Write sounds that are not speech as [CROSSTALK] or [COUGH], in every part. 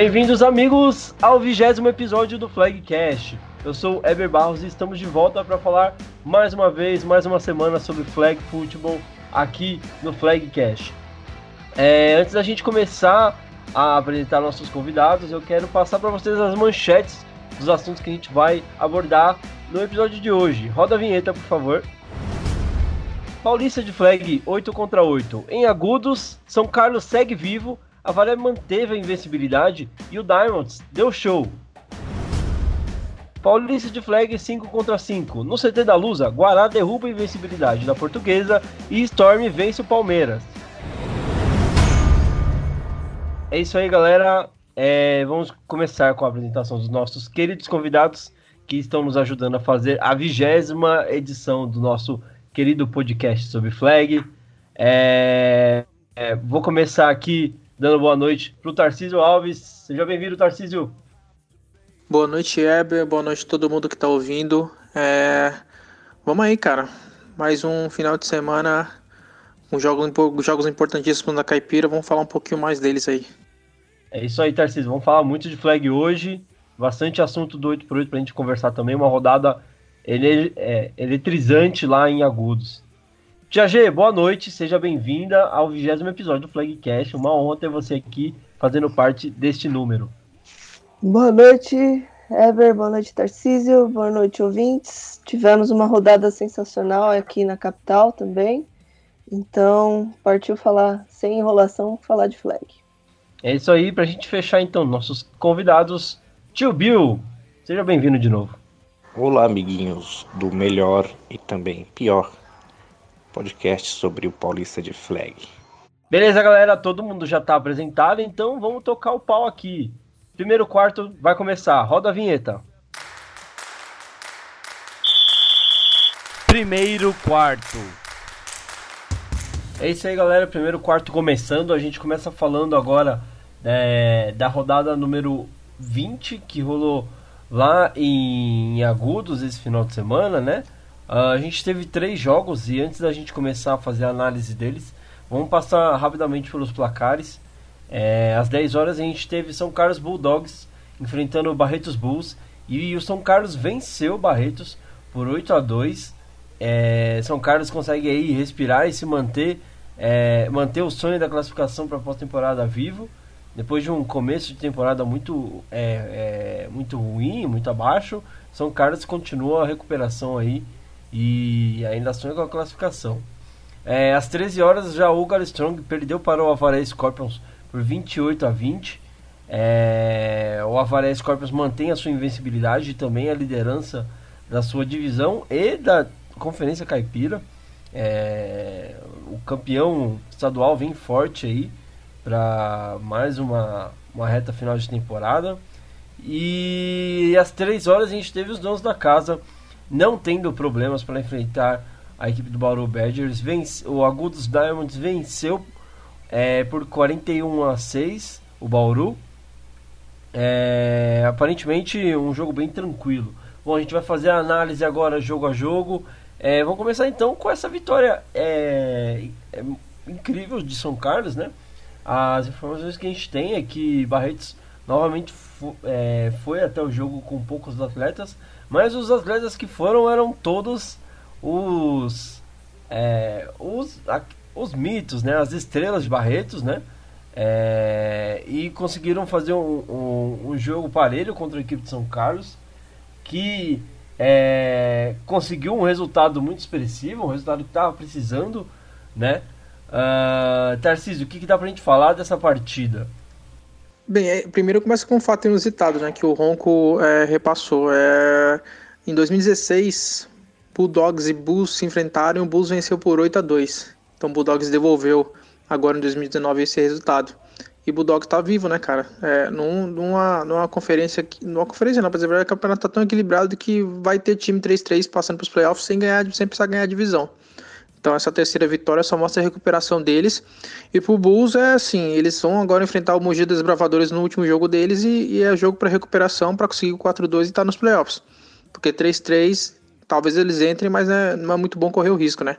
Bem-vindos, amigos, ao vigésimo episódio do Flagcast. Eu sou Eber Barros e estamos de volta para falar mais uma vez, mais uma semana sobre Flag Football aqui no Flagcast. É, antes da gente começar a apresentar nossos convidados, eu quero passar para vocês as manchetes dos assuntos que a gente vai abordar no episódio de hoje. Roda a vinheta, por favor. Paulista de flag 8 contra 8. Em agudos, São Carlos segue vivo, a Varé manteve a invencibilidade e o Diamonds deu show. Paulista de flag 5 contra 5. No CT da Lusa, Guará derruba a invencibilidade da Portuguesa e Storm vence o Palmeiras. É isso aí, galera. É, vamos começar com a apresentação dos nossos queridos convidados que estão nos ajudando a fazer a vigésima edição do nosso querido podcast sobre flag. É, é, vou começar aqui dando boa noite para o Tarcísio Alves. Seja bem-vindo, Tarcísio. Boa noite, Eber. Boa noite a todo mundo que está ouvindo. É... Vamos aí, cara. Mais um final de semana com jogos, jogos importantíssimos na Caipira. Vamos falar um pouquinho mais deles aí. É isso aí, Tarcísio. Vamos falar muito de flag hoje. Bastante assunto do 8x8 para a gente conversar também. Uma rodada ele, é, eletrizante lá em Agudos. Tia G, boa noite. Seja bem-vinda ao vigésimo episódio do Flagcast. Uma honra ter você aqui fazendo parte deste número. Boa noite, Ever, boa noite, Tarcísio, boa noite, ouvintes. Tivemos uma rodada sensacional aqui na capital também. Então, partiu falar sem enrolação, falar de flag. É isso aí, pra gente fechar então, nossos convidados. Tio Bill, seja bem-vindo de novo. Olá, amiguinhos do melhor e também pior podcast sobre o Paulista de Flag. Beleza, galera, todo mundo já tá apresentado, então vamos tocar o pau aqui. Primeiro quarto vai começar. Roda a vinheta. Primeiro quarto. É isso aí, galera. Primeiro quarto começando. A gente começa falando agora é, da rodada número 20 que rolou lá em Agudos esse final de semana, né? Uh, a gente teve três jogos e antes da gente começar a fazer a análise deles, vamos passar rapidamente pelos placares. É, às 10 horas a gente teve São Carlos Bulldogs enfrentando o Barretos Bulls e o São Carlos venceu o Barretos por 8 a 2. É, São Carlos consegue aí respirar e se manter, é, manter o sonho da classificação para a pós-temporada vivo. Depois de um começo de temporada muito, é, é, muito ruim, muito abaixo, São Carlos continua a recuperação aí e ainda sonha com a classificação. É, às 13 horas já o Strong perdeu para o Avaré Scorpions por 28 a 20. É, o Avaré Scorpions mantém a sua invencibilidade e também a liderança da sua divisão e da Conferência Caipira. É, o campeão estadual vem forte aí para mais uma, uma reta final de temporada. E às 3 horas a gente teve os donos da casa não tendo problemas para enfrentar a equipe do Bauru Badgers. Vence, o Agudos Diamonds venceu é, por 41 a 6 o Bauru. É, aparentemente um jogo bem tranquilo. Bom, a gente vai fazer a análise agora jogo a jogo. É, vamos começar então com essa vitória é, é incrível de São Carlos, né? As informações que a gente tem é que Barretos novamente é, foi até o jogo com poucos atletas, mas os atletas que foram eram todos os, é, os, os mitos, né? As estrelas de Barretos, né? É, e conseguiram fazer um, um, um, jogo parelho contra a equipe de São Carlos, que é, conseguiu um resultado muito expressivo, um resultado que estava precisando, né? Uh, Tarcísio, o que, que dá pra gente falar dessa partida? Bem, é, primeiro começa com um fato inusitado, né? Que o Ronco é, repassou. É, em 2016, Bulldogs e Bulls se enfrentaram e o Bulls venceu por 8 a 2 Então o Bulldogs devolveu agora em 2019 esse resultado. E o Bulldogs tá vivo, né, cara? É, num, numa, numa conferência, numa conferência não, pra dizer o campeonato tá tão equilibrado que vai ter time 3-3 passando pros playoffs sem ganhar, sem precisar ganhar a divisão. Então essa terceira vitória só mostra a recuperação deles. E pro Bulls é assim, eles vão agora enfrentar o Mogi dos Bravadores no último jogo deles e, e é jogo para recuperação para conseguir o 4-2 e estar tá nos playoffs. Porque 3-3, talvez eles entrem, mas é, não é muito bom correr o risco, né?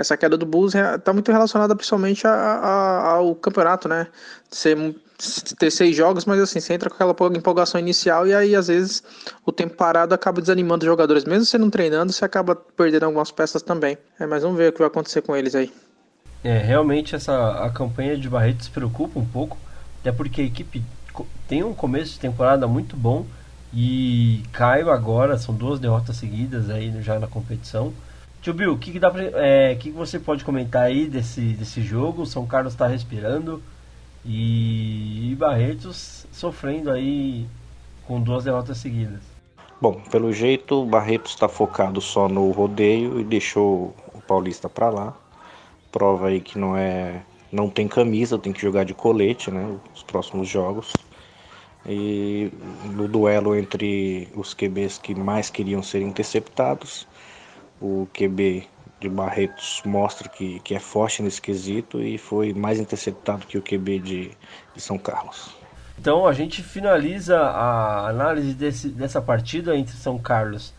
essa queda do Bulls está muito relacionada principalmente a, a, ao campeonato, né? Ser, ter seis jogos, mas assim, você entra com aquela empolgação inicial e aí às vezes o tempo parado acaba desanimando os jogadores. Mesmo você não treinando, você acaba perdendo algumas peças também. É, mas vamos ver o que vai acontecer com eles aí. É, realmente essa a campanha de Barretos preocupa um pouco, até porque a equipe tem um começo de temporada muito bom e caiu agora, são duas derrotas seguidas aí já na competição. Tio Bill, o que, que, dá é, que, que você pode comentar aí desse, desse jogo? São Carlos está respirando e, Barretos sofrendo aí com duas derrotas seguidas. Bom, pelo jeito, o Barretos está focado só no rodeio e deixou o Paulista para lá. Prova aí que não é, não tem camisa, tem que jogar de colete, né? Os próximos jogos. E no duelo entre os QBs que mais queriam ser interceptados, o QB de Barretos mostra que, que é forte nesse quesito e foi mais interceptado que o QB de, de São Carlos. Então a gente finaliza a análise desse, dessa partida entre São Carlos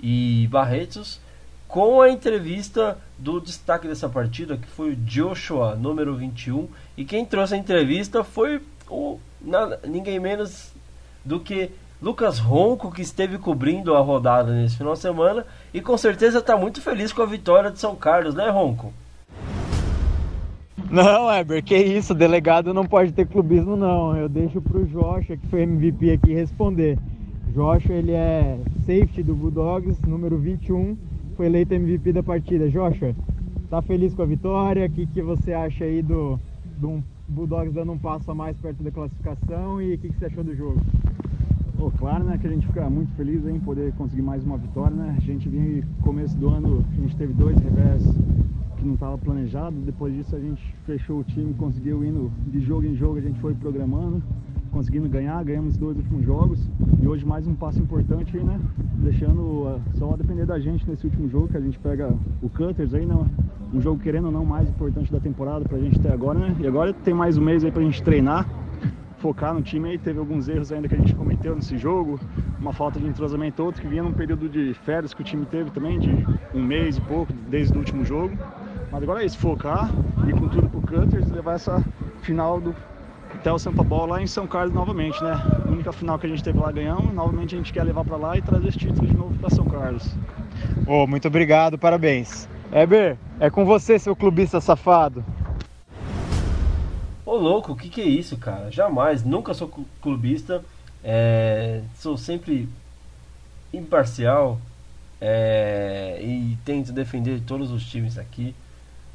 e Barretos com a entrevista do destaque dessa partida, que foi o Joshua, número 21. E quem trouxe a entrevista foi o nada, ninguém menos do que Lucas Ronco, que esteve cobrindo a rodada nesse final de semana e com certeza está muito feliz com a vitória de São Carlos, né, Ronco? Não, Eber, que isso, delegado não pode ter clubismo não. Eu deixo pro Joshua, que foi MVP aqui, responder. Joshua, ele é safety do Bulldogs, número 21, foi eleito MVP da partida. Joshua, tá feliz com a vitória? O que, que você acha aí do, do Bulldogs dando um passo a mais perto da classificação e o que, que você achou do jogo? Oh, claro, né, que a gente fica muito feliz em poder conseguir mais uma vitória, né? A gente vinha começo do ano, a gente teve dois revés que não estava planejado. Depois disso a gente fechou o time, conseguiu indo de jogo em jogo, a gente foi programando, conseguindo ganhar, ganhamos os dois últimos jogos e hoje mais um passo importante aí, né? Deixando uh, só depender da gente nesse último jogo que a gente pega o Cutters aí, né? Um jogo querendo ou não mais importante da temporada pra gente até agora, né? E agora tem mais um mês aí pra gente treinar focar no time aí. Teve alguns erros ainda que a gente cometeu nesse jogo, uma falta de entrosamento, outro que vinha num período de férias que o time teve também, de um mês e pouco, desde o último jogo. Mas agora é isso, focar, ir com tudo pro Cutters e levar essa final do o Sampa Ball lá em São Carlos novamente, né? A única final que a gente teve lá ganhamos, novamente a gente quer levar para lá e trazer esse título de novo para São Carlos. Oh, muito obrigado, parabéns. Eber, é com você, seu clubista safado. Ô louco, o que, que é isso, cara? Jamais, nunca sou clubista, é, sou sempre imparcial é, e tento defender todos os times aqui.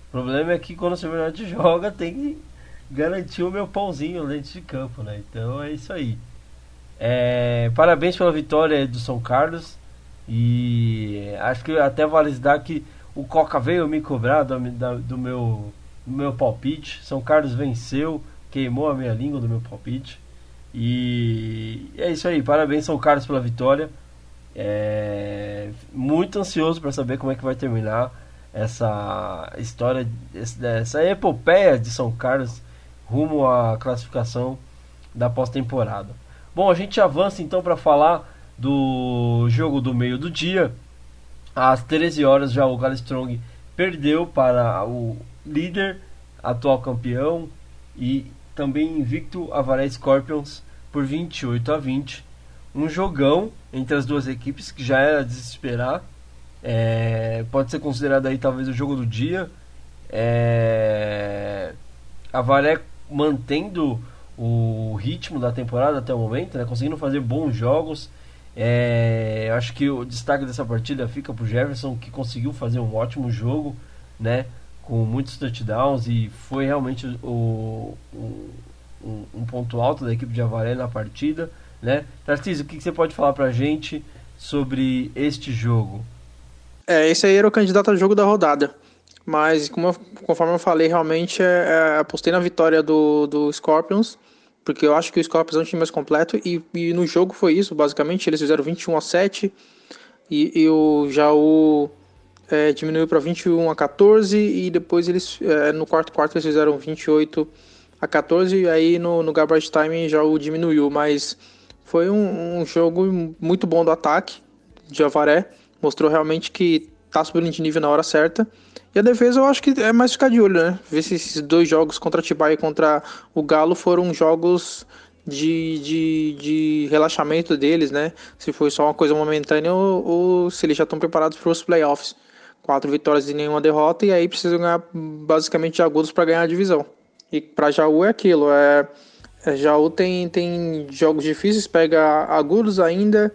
O problema é que quando o Silvernati joga tem que garantir o meu pãozinho dentro de campo, né? Então é isso aí. É, parabéns pela vitória do São Carlos e acho que até vale dar que o Coca veio me cobrar do, do meu no meu palpite. São Carlos venceu, queimou a minha língua do meu palpite. E é isso aí, parabéns São Carlos pela vitória. É, muito ansioso para saber como é que vai terminar essa história, essa epopeia de São Carlos rumo à classificação da pós-temporada. Bom, a gente avança então para falar do jogo do meio do dia. Às 13 horas já o Galestrong perdeu para o líder, atual campeão e também invicto Avaré Scorpions por 28 a 20. Um jogão entre as duas equipes que já era desesperar. É, pode ser considerado aí talvez o jogo do dia. É, Avaré mantendo o ritmo da temporada até o momento, né, conseguindo fazer bons jogos. É, acho que o destaque dessa partida fica para o Jefferson, que conseguiu fazer um ótimo jogo, né? Com muitos touchdowns e foi realmente o, um, um, ponto alto da equipe de Avaré na partida, né? Tarcísio, o que, que você pode falar pra gente sobre este jogo? É, esse aí era o candidato ao jogo da rodada. Mas, como eu, conforme eu falei, realmente é, é, apostei na vitória do, do Scorpions, porque eu acho que o Scorpions é um time mais completo, e, e no jogo foi isso, basicamente. Eles fizeram 21 a 7, e, e o, já o, é, diminuiu para 21 a 14 e depois eles é, no quarto quarto eles fizeram 28 a 14 e aí no, no garbage time já o diminuiu, mas foi um, um jogo muito bom do ataque de Avaré, mostrou realmente que tá subindo de nível na hora certa. E a defesa eu acho que é mais ficar de olho, né? Ver se esses dois jogos contra a Tibai e contra o Galo foram jogos de, de, de relaxamento deles, né? Se foi só uma coisa momentânea ou, ou se eles já estão preparados para os playoffs. Quatro vitórias e nenhuma derrota, e aí precisam ganhar basicamente agudos para ganhar a divisão. E para Jaú é aquilo, é, é, Jaú tem, tem jogos difíceis, pega agudos ainda,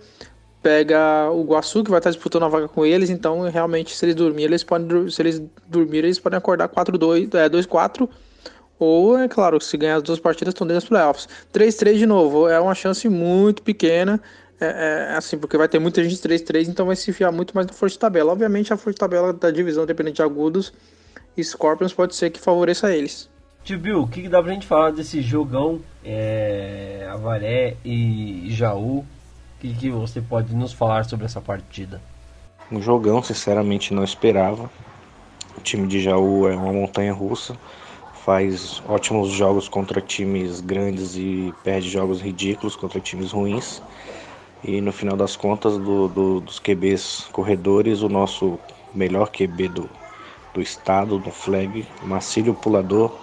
pega o Guaçu, que vai estar disputando a vaga com eles, então realmente se eles dormirem, eles podem se eles dormirem, eles podem acordar 4-2, é 2-4 ou, é claro, se ganhar as duas partidas, estão dentro dos playoffs. 3-3 de novo, é uma chance muito pequena. É, é, assim, porque vai ter muita gente 3-3, então vai se enfiar muito mais na força de tabela. Obviamente, a força de tabela da divisão, dependente de agudos, Scorpions pode ser que favoreça eles. Tio Bill, o que, que dá pra gente falar desse jogão é, Avaré e Jaú? O que, que você pode nos falar sobre essa partida? Um jogão, sinceramente, não esperava. O time de Jaú é uma montanha russa faz ótimos jogos contra times grandes e perde jogos ridículos contra times ruins. E no final das contas, do, do, dos QBs corredores, o nosso melhor QB do, do estado, do flag, Marcílio Pulador,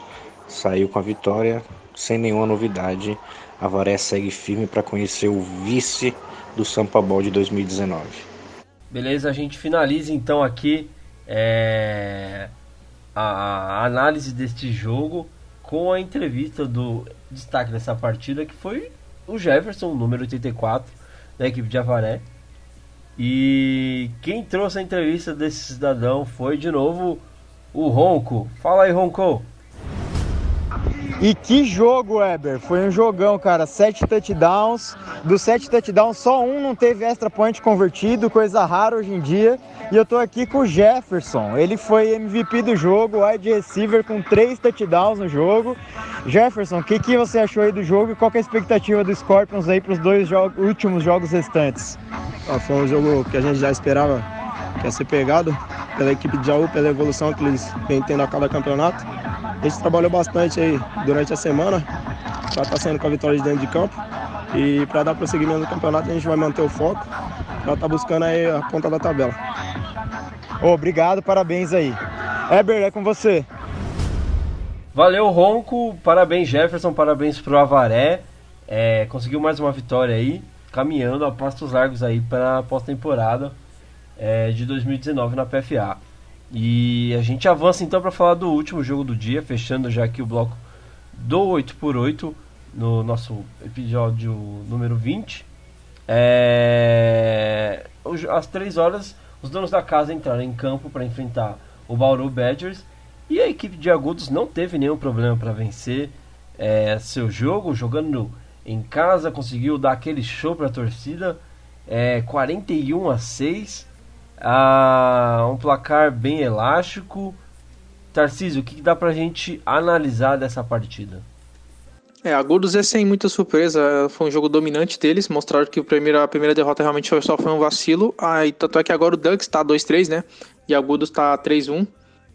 saiu com a vitória sem nenhuma novidade. A Varé segue firme para conhecer o vice do Sampa Ball de 2019. Beleza, a gente finaliza então aqui. É a análise deste jogo com a entrevista do destaque dessa partida, que foi o Jefferson, número 84, da equipe de Avaré. E quem trouxe a entrevista desse cidadão foi de novo o Ronco. Fala aí, Ronco. E que jogo, Weber! Foi um jogão, cara. Sete touchdowns. Dos sete touchdowns, só um não teve extra point convertido, coisa rara hoje em dia. E eu tô aqui com o Jefferson. Ele foi MVP do jogo, wide receiver com três touchdowns no jogo. Jefferson, o que, que você achou aí do jogo e qual é a expectativa do Scorpions aí para os dois jogos, últimos jogos restantes? Ah, foi um jogo que a gente já esperava que ia ser pegado pela equipe de Jaú, pela evolução que eles vêm tendo a cada campeonato. A gente trabalhou bastante aí durante a semana para estar tá saindo com a vitória de dentro de campo. E para dar prosseguimento no campeonato, a gente vai manter o foco para estar tá buscando aí a ponta da tabela. Obrigado, parabéns aí. Eber, é com você. Valeu, Ronco. Parabéns, Jefferson. Parabéns pro Avaré. É, conseguiu mais uma vitória aí, caminhando a pastos largos aí para a pós-temporada é, de 2019 na PFA. E a gente avança então para falar do último jogo do dia, fechando já aqui o bloco do 8x8 no nosso episódio número 20. É... Às 3 horas, os donos da casa entraram em campo para enfrentar o Bauru Badgers e a equipe de Agudos não teve nenhum problema para vencer é, seu jogo, jogando em casa, conseguiu dar aquele show para a torcida, é, 41 a 6 ah, um placar bem elástico. Tarcísio, o que, dá pra gente analisar dessa partida? É, Agudos é sem muita surpresa, foi um jogo dominante deles, mostraram que a primeira, a primeira derrota realmente só foi um vacilo, aí tanto é que agora o Ducks tá 2-3, né, e Agudos tá 3-1,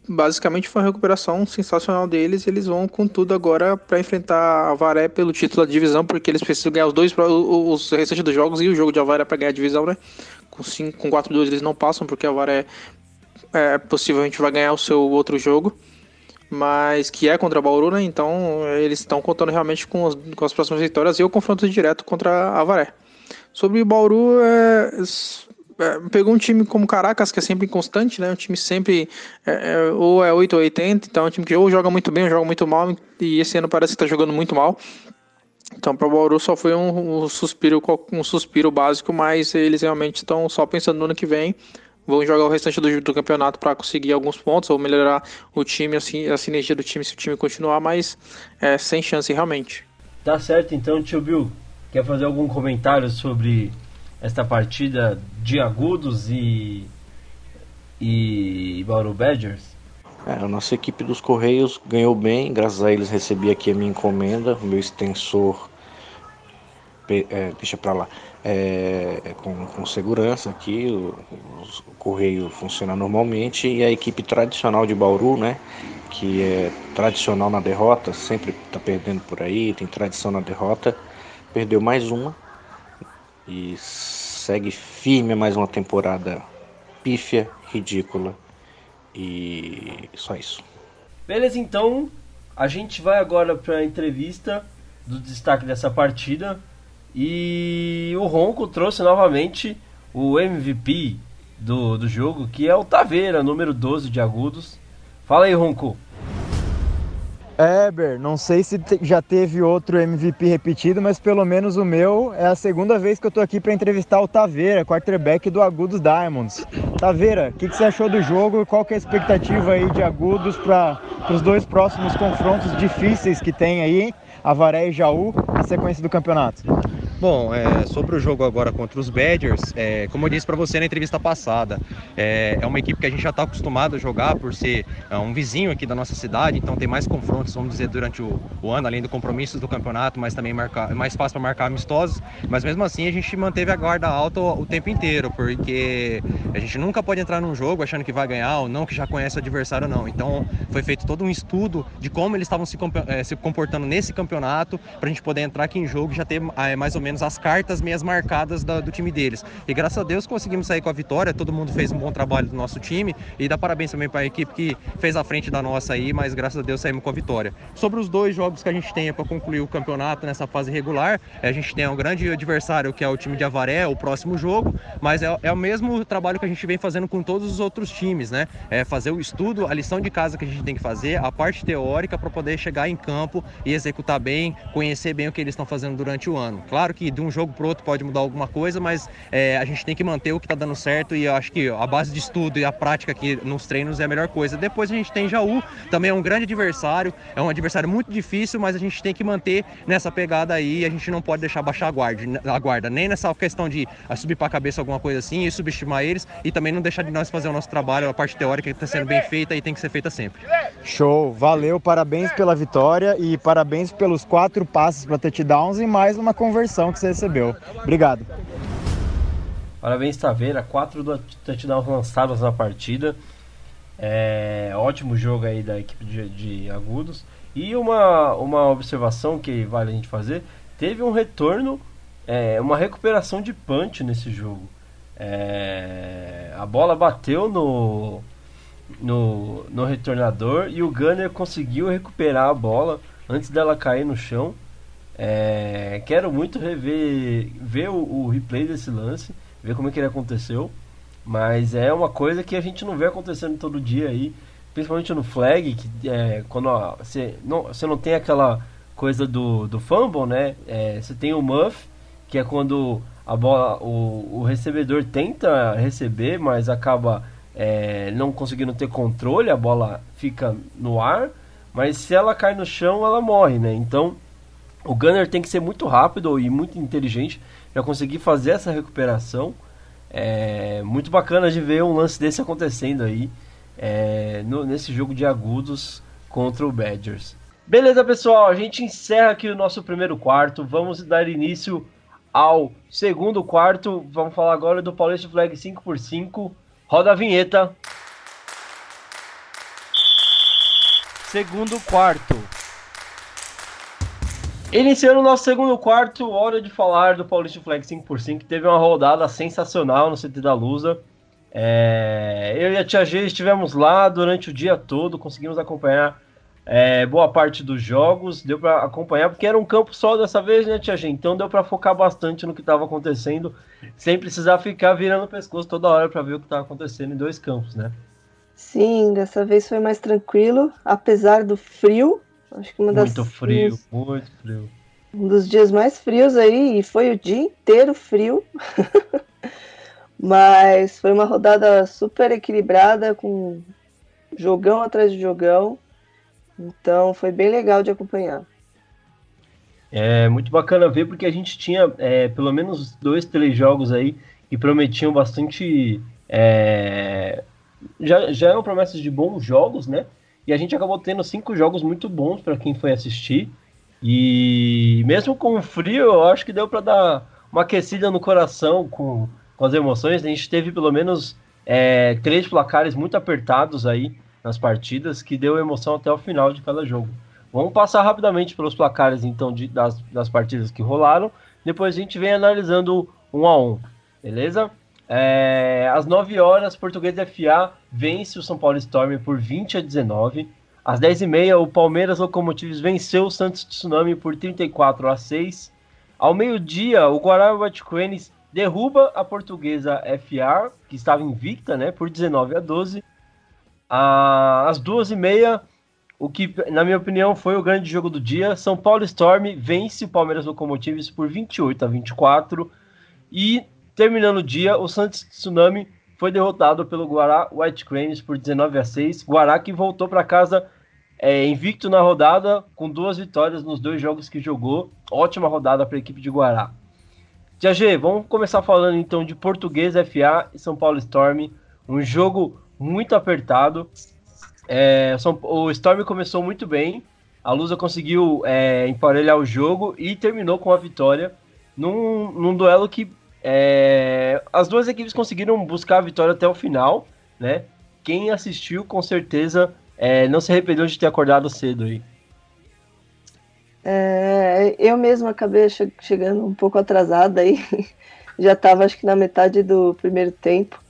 basicamente foi uma recuperação sensacional deles, eles vão com tudo agora para enfrentar a Varé pelo título da divisão, porque eles precisam ganhar os dois, os restantes dos jogos e o jogo de Avaré para ganhar a divisão, né, com, 5, com 4-2 eles não passam, porque a VAR é, possivelmente vai ganhar o seu outro jogo. Mas que é contra a Bauru, né? Então eles estão contando realmente com, com as próximas vitórias e o confronto direto contra a Varé. Sobre o Bauru, é, pegou um time como Caracas, que é sempre inconstante, né? Um time sempre é, é ou é 8 ou 80, então é um time que ou joga muito bem ou joga muito mal, e esse ano parece que está jogando muito mal. Então, para o Bauru só foi um, um, suspiro, um suspiro básico, mas eles realmente estão só pensando no ano que vem. Vão jogar o restante do, do campeonato para conseguir alguns pontos ou melhorar o time, assim, a sinergia do time se o time continuar, mas é, sem chance realmente. Tá certo, então, tio Bill, quer fazer algum comentário sobre esta partida de agudos e, e Bauru Badgers? É, a nossa equipe dos Correios ganhou bem, graças a eles recebi aqui a minha encomenda, o meu extensor, é, deixa para lá, é, é, com, com, segurança aqui, o, o, Correio funciona normalmente e a equipe tradicional de Bauru, né, que é tradicional na derrota, sempre está perdendo por aí, tem tradição na derrota, perdeu mais uma e segue firme mais uma temporada pífia, ridícula. E só isso. Beleza, então a gente vai agora para a entrevista do destaque dessa partida. E o Ronco trouxe novamente o MVP do, do jogo, que é o Taveira, número 12 de agudos. Fala aí, Ronco. Eber, não sei se já teve outro MVP repetido, mas pelo menos o meu é a segunda vez que eu tô aqui para entrevistar o Taveira, quarterback do Agudos Diamonds. Taveira, o que, que, você achou do jogo e qual que é a expectativa aí de Agudos para os dois próximos confrontos difíceis que tem aí, Avaré e Jaú, na sequência do campeonato? Bom, é, sobre o jogo agora contra os Badgers, é, como eu disse para você na entrevista passada, é, é, uma equipe que a gente já está acostumado a jogar por ser é, um vizinho aqui da nossa cidade, então tem mais confrontos, vamos dizer, durante o, o ano, além do compromisso do campeonato, mas também marcar, é mais fácil para marcar amistosos. Mas mesmo assim a gente manteve a guarda alta o, o, tempo inteiro, porque a gente nunca pode entrar num jogo achando que vai ganhar ou não, que já conhece o adversário não. Então foi feito todo um estudo de como eles estavam se, é, se comportando nesse campeonato para a gente poder entrar aqui em jogo e já ter mais ou menos menos as cartas meias marcadas da, do time deles. E graças a Deus conseguimos sair com a vitória, todo mundo fez um bom trabalho do nosso time e dá parabéns também para a equipe que fez a frente da nossa aí, mas graças a Deus saímos com a vitória. Sobre os dois jogos que a gente tem para concluir o campeonato nessa fase regular, a gente tem um grande adversário que é o time de Avaré, o próximo jogo, mas é, é o mesmo trabalho que a gente vem fazendo com todos os outros times, né? É fazer o estudo, a lição de casa que a gente tem que fazer, a parte teórica para poder chegar em campo e executar bem, conhecer bem o que eles estão fazendo durante o ano. Claro que de um jogo para outro pode mudar alguma coisa, mas é, a gente tem que manter o que está dando certo e eu acho que a base de estudo e a prática aqui nos treinos é a melhor coisa. Depois a gente tem Jaú, também é um grande adversário, é um adversário muito difícil, mas a gente tem que manter nessa pegada aí, a gente não pode deixar baixar a guarda, a guarda nem nessa questão de subir para a cabeça alguma coisa assim e subestimar eles e também não deixar de nós fazer o nosso trabalho, a parte teórica que está sendo bem feita e tem que ser feita sempre. Show, valeu, parabéns pela vitória e parabéns pelos quatro passes para touchdowns e mais uma conversão que você recebeu. Obrigado. Parabéns, Taveira. Quatro touchdowns lançados na partida. É, ótimo jogo aí da equipe de, de, Agudos. E uma, uma observação que vale a gente fazer: teve um retorno, é, uma recuperação de punch nesse jogo. É, a bola bateu no, no, no retornador e o Gunner conseguiu recuperar a bola antes dela cair no chão. É, quero muito rever ver o, o, replay desse lance, ver como é que ele aconteceu. Mas é uma coisa que a gente não vê acontecendo todo dia aí, principalmente no flag, que é, quando você não, você não tem aquela coisa do, do fumble, né? É, você tem o muff, que é quando a bola, o, o recebedor tenta receber, mas acaba é, não conseguindo ter controle, a bola fica no ar, mas se ela cai no chão, ela morre, né? Então o Gunner tem que ser muito rápido e muito inteligente para conseguir fazer essa recuperação. É muito bacana de ver um lance desse acontecendo aí é, no, nesse jogo de agudos contra o Badgers. Beleza, pessoal, a gente encerra aqui o nosso primeiro quarto. Vamos dar início ao segundo quarto. Vamos falar agora do Paulista Flag 5x5. Roda a vinheta. Segundo quarto. Iniciando o nosso segundo quarto, hora de falar do Paulista Flag 5x5, que teve uma rodada sensacional no CT da Lusa. É, eu e a Tia G estivemos lá durante o dia todo, conseguimos acompanhar é, boa parte dos jogos, deu para acompanhar, porque era um campo só dessa vez, né, Tia G? Então deu para focar bastante no que estava acontecendo, sem precisar ficar virando o pescoço toda hora para ver o que estava acontecendo em dois campos, né? Sim, dessa vez foi mais tranquilo, apesar do frio, Acho que uma das muito frio, muito frio. Um dos dias mais frios aí, e foi o dia inteiro frio. [LAUGHS] Mas foi uma rodada super equilibrada, com jogão atrás de jogão. Então foi bem legal de acompanhar. É muito bacana ver porque a gente tinha é, pelo menos dois, três jogos aí que prometiam bastante. É, já, já eram promessas de bons jogos, né? E a gente acabou tendo cinco jogos muito bons para quem foi assistir. E mesmo com o frio, eu acho que deu para dar uma aquecida no coração com, com as emoções. A gente teve pelo menos é, três placares muito apertados aí nas partidas, que deu emoção até o final de cada jogo. Vamos passar rapidamente pelos placares então de, das, das partidas que rolaram. Depois a gente vem analisando um a um, beleza? É, às 9 horas, Português FA vence o São Paulo Storm por 20 a 19. Às 10h30, o Palmeiras Locomotives venceu o Santos Tsunami por 34 a 6. Ao meio-dia, o Guará Queens derruba a portuguesa FA, que estava invicta, né, por 19 a 12. Às 2h30, o que, na minha opinião, foi o grande jogo do dia. São Paulo Storm vence o Palmeiras Locomotives por 28 a 24. E, terminando o dia, o Santos Tsunami foi derrotado pelo Guará White Cranes por 19 a 6. Guará que voltou para casa é, invicto na rodada, com duas vitórias nos dois jogos que jogou. Ótima rodada para a equipe de Guará. G, vamos começar falando então de Português FA e São Paulo Storm. Um jogo muito apertado. É, o Storm começou muito bem. A Lusa conseguiu é, emparelhar o jogo e terminou com a vitória num, num duelo que é, as duas equipes conseguiram buscar a vitória até o final, né? Quem assistiu com certeza é, não se arrependeu de ter acordado cedo aí. É, eu mesma acabei che chegando um pouco atrasada aí, [LAUGHS] já estava acho que na metade do primeiro tempo.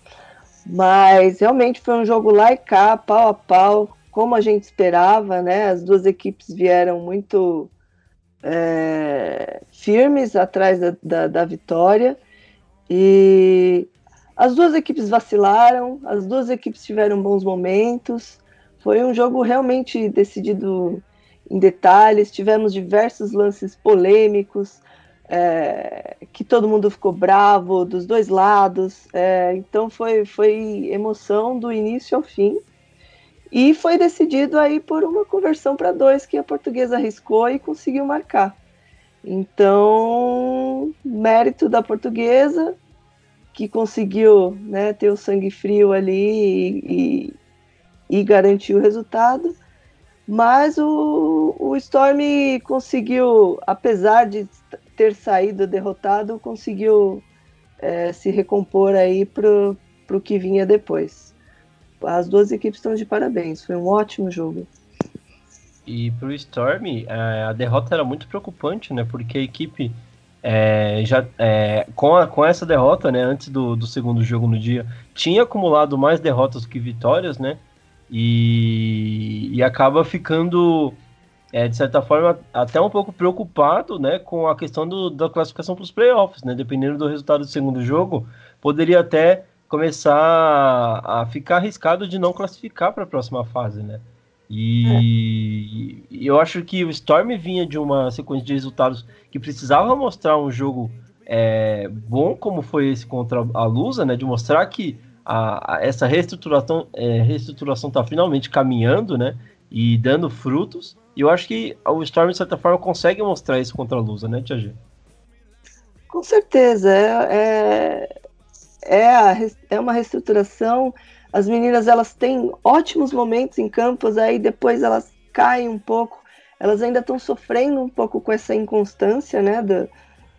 Mas realmente foi um jogo lá e cá, pau a pau, como a gente esperava, né? As duas equipes vieram muito é, firmes atrás da, da, da, vitória. E as duas equipes vacilaram, as duas equipes tiveram bons momentos. Foi um jogo realmente decidido em detalhes. Tivemos diversos lances polêmicos é, que todo mundo ficou bravo dos dois lados. É, então foi, foi emoção do início ao fim. E foi decidido aí por uma conversão para dois que a portuguesa arriscou e conseguiu marcar. Então, mérito da portuguesa, que conseguiu né, ter o sangue frio ali e, e, e garantir o resultado. Mas o, o Storm conseguiu, apesar de ter saído derrotado, conseguiu é, se recompor aí para o que vinha depois. As duas equipes estão de parabéns, foi um ótimo jogo. E para o Storm, é, a derrota era muito preocupante, né? Porque a equipe é, já é, com, a, com essa derrota, né? Antes do, do segundo jogo no dia, tinha acumulado mais derrotas que vitórias, né? E, e acaba ficando é, de certa forma, até um pouco preocupado né, com a questão do, da classificação para os playoffs. Né? Dependendo do resultado do segundo jogo, poderia até começar a ficar arriscado de não classificar para a próxima fase. Né? E, é. eu acho que o Storm vinha de uma sequência de resultados que precisava mostrar um jogo é, bom, como foi esse contra a Lusa, né, de mostrar que a, a, essa reestruturação é, reestruturação está finalmente caminhando né, e dando frutos. E eu acho que o Storm, de certa forma, consegue mostrar isso contra a Lusa, né, Tia G? Com certeza. É, é, é, a, é uma reestruturação. As meninas elas têm ótimos momentos em campos, aí depois elas caem um pouco. Elas ainda estão sofrendo um pouco com essa inconstância né, do,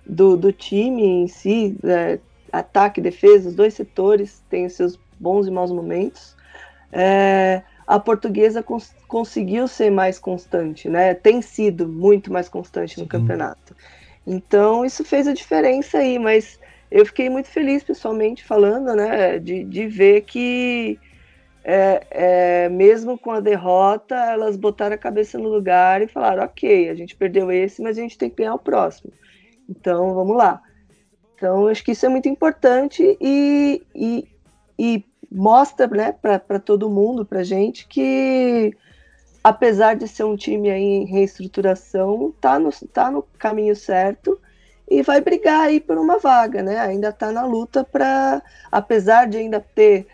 do, do time em si, é, ataque, defesa, os dois setores têm os seus bons e maus momentos. É, a portuguesa cons conseguiu ser mais constante, né? Tem sido muito mais constante no Sim. campeonato. Então, isso fez a diferença aí, mas eu fiquei muito feliz, pessoalmente, falando, né, de, de ver que, é, é, mesmo com a derrota, elas botaram a cabeça no lugar e falaram: ok, a gente perdeu esse, mas a gente tem que ganhar o próximo. Então, vamos lá. Então, acho que isso é muito importante e, e, e mostra né, para todo mundo, para gente, que apesar de ser um time aí em reestruturação, tá no, tá no caminho certo e vai brigar aí por uma vaga, né? Ainda está na luta para, apesar de ainda ter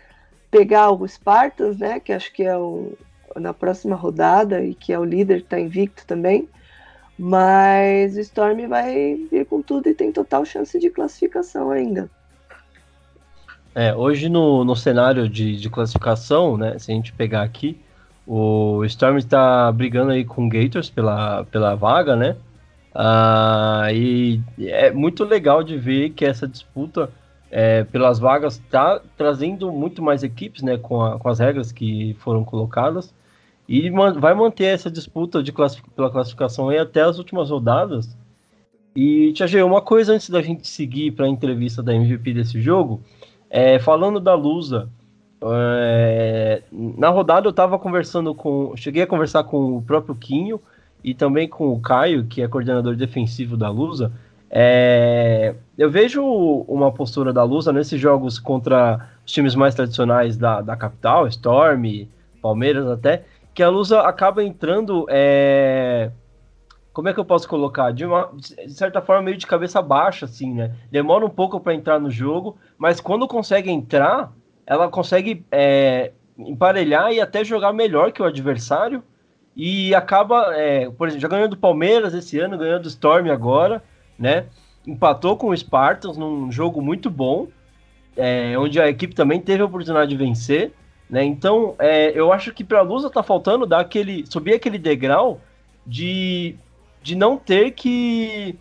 pegar o Spartans, né? Que acho que é o, na próxima rodada e que é o líder, está invicto também. Mas o Storm vai vir com tudo e tem total chance de classificação ainda. É, hoje no, no cenário de, de classificação, né, se a gente pegar aqui, o Storm está brigando aí com o Gators pela, pela vaga, né? Ah, e é muito legal de ver que essa disputa é, pelas vagas está trazendo muito mais equipes, né? Com, a, com as regras que foram colocadas. E man, vai manter essa disputa de classific, pela classificação aí até as últimas rodadas. E, Tia G, uma coisa antes da gente seguir para a entrevista da MVP desse jogo É, falando da Lusa, é, na rodada eu estava conversando com. Cheguei a conversar com o próprio Quinho e também com o Caio, que é coordenador defensivo da Lusa. É, eu vejo uma postura da Lusa nesses jogos contra os times mais tradicionais da, da capital, Storm, Palmeiras até, que a Lusa acaba entrando. É, como é que eu posso colocar? De, uma, de certa forma, meio de cabeça baixa, assim, né? Demora um pouco para entrar no jogo, mas quando consegue entrar, ela consegue é, emparelhar e até jogar melhor que o adversário. E acaba, é, por exemplo, já ganhou do Palmeiras esse ano, ganhou do Storm agora, né? Empatou com o Spartans num jogo muito bom, é, onde a equipe também teve a oportunidade de vencer, né? Então, é, eu acho que para a Lusa tá faltando dar aquele, subir aquele degrau de, de não ter que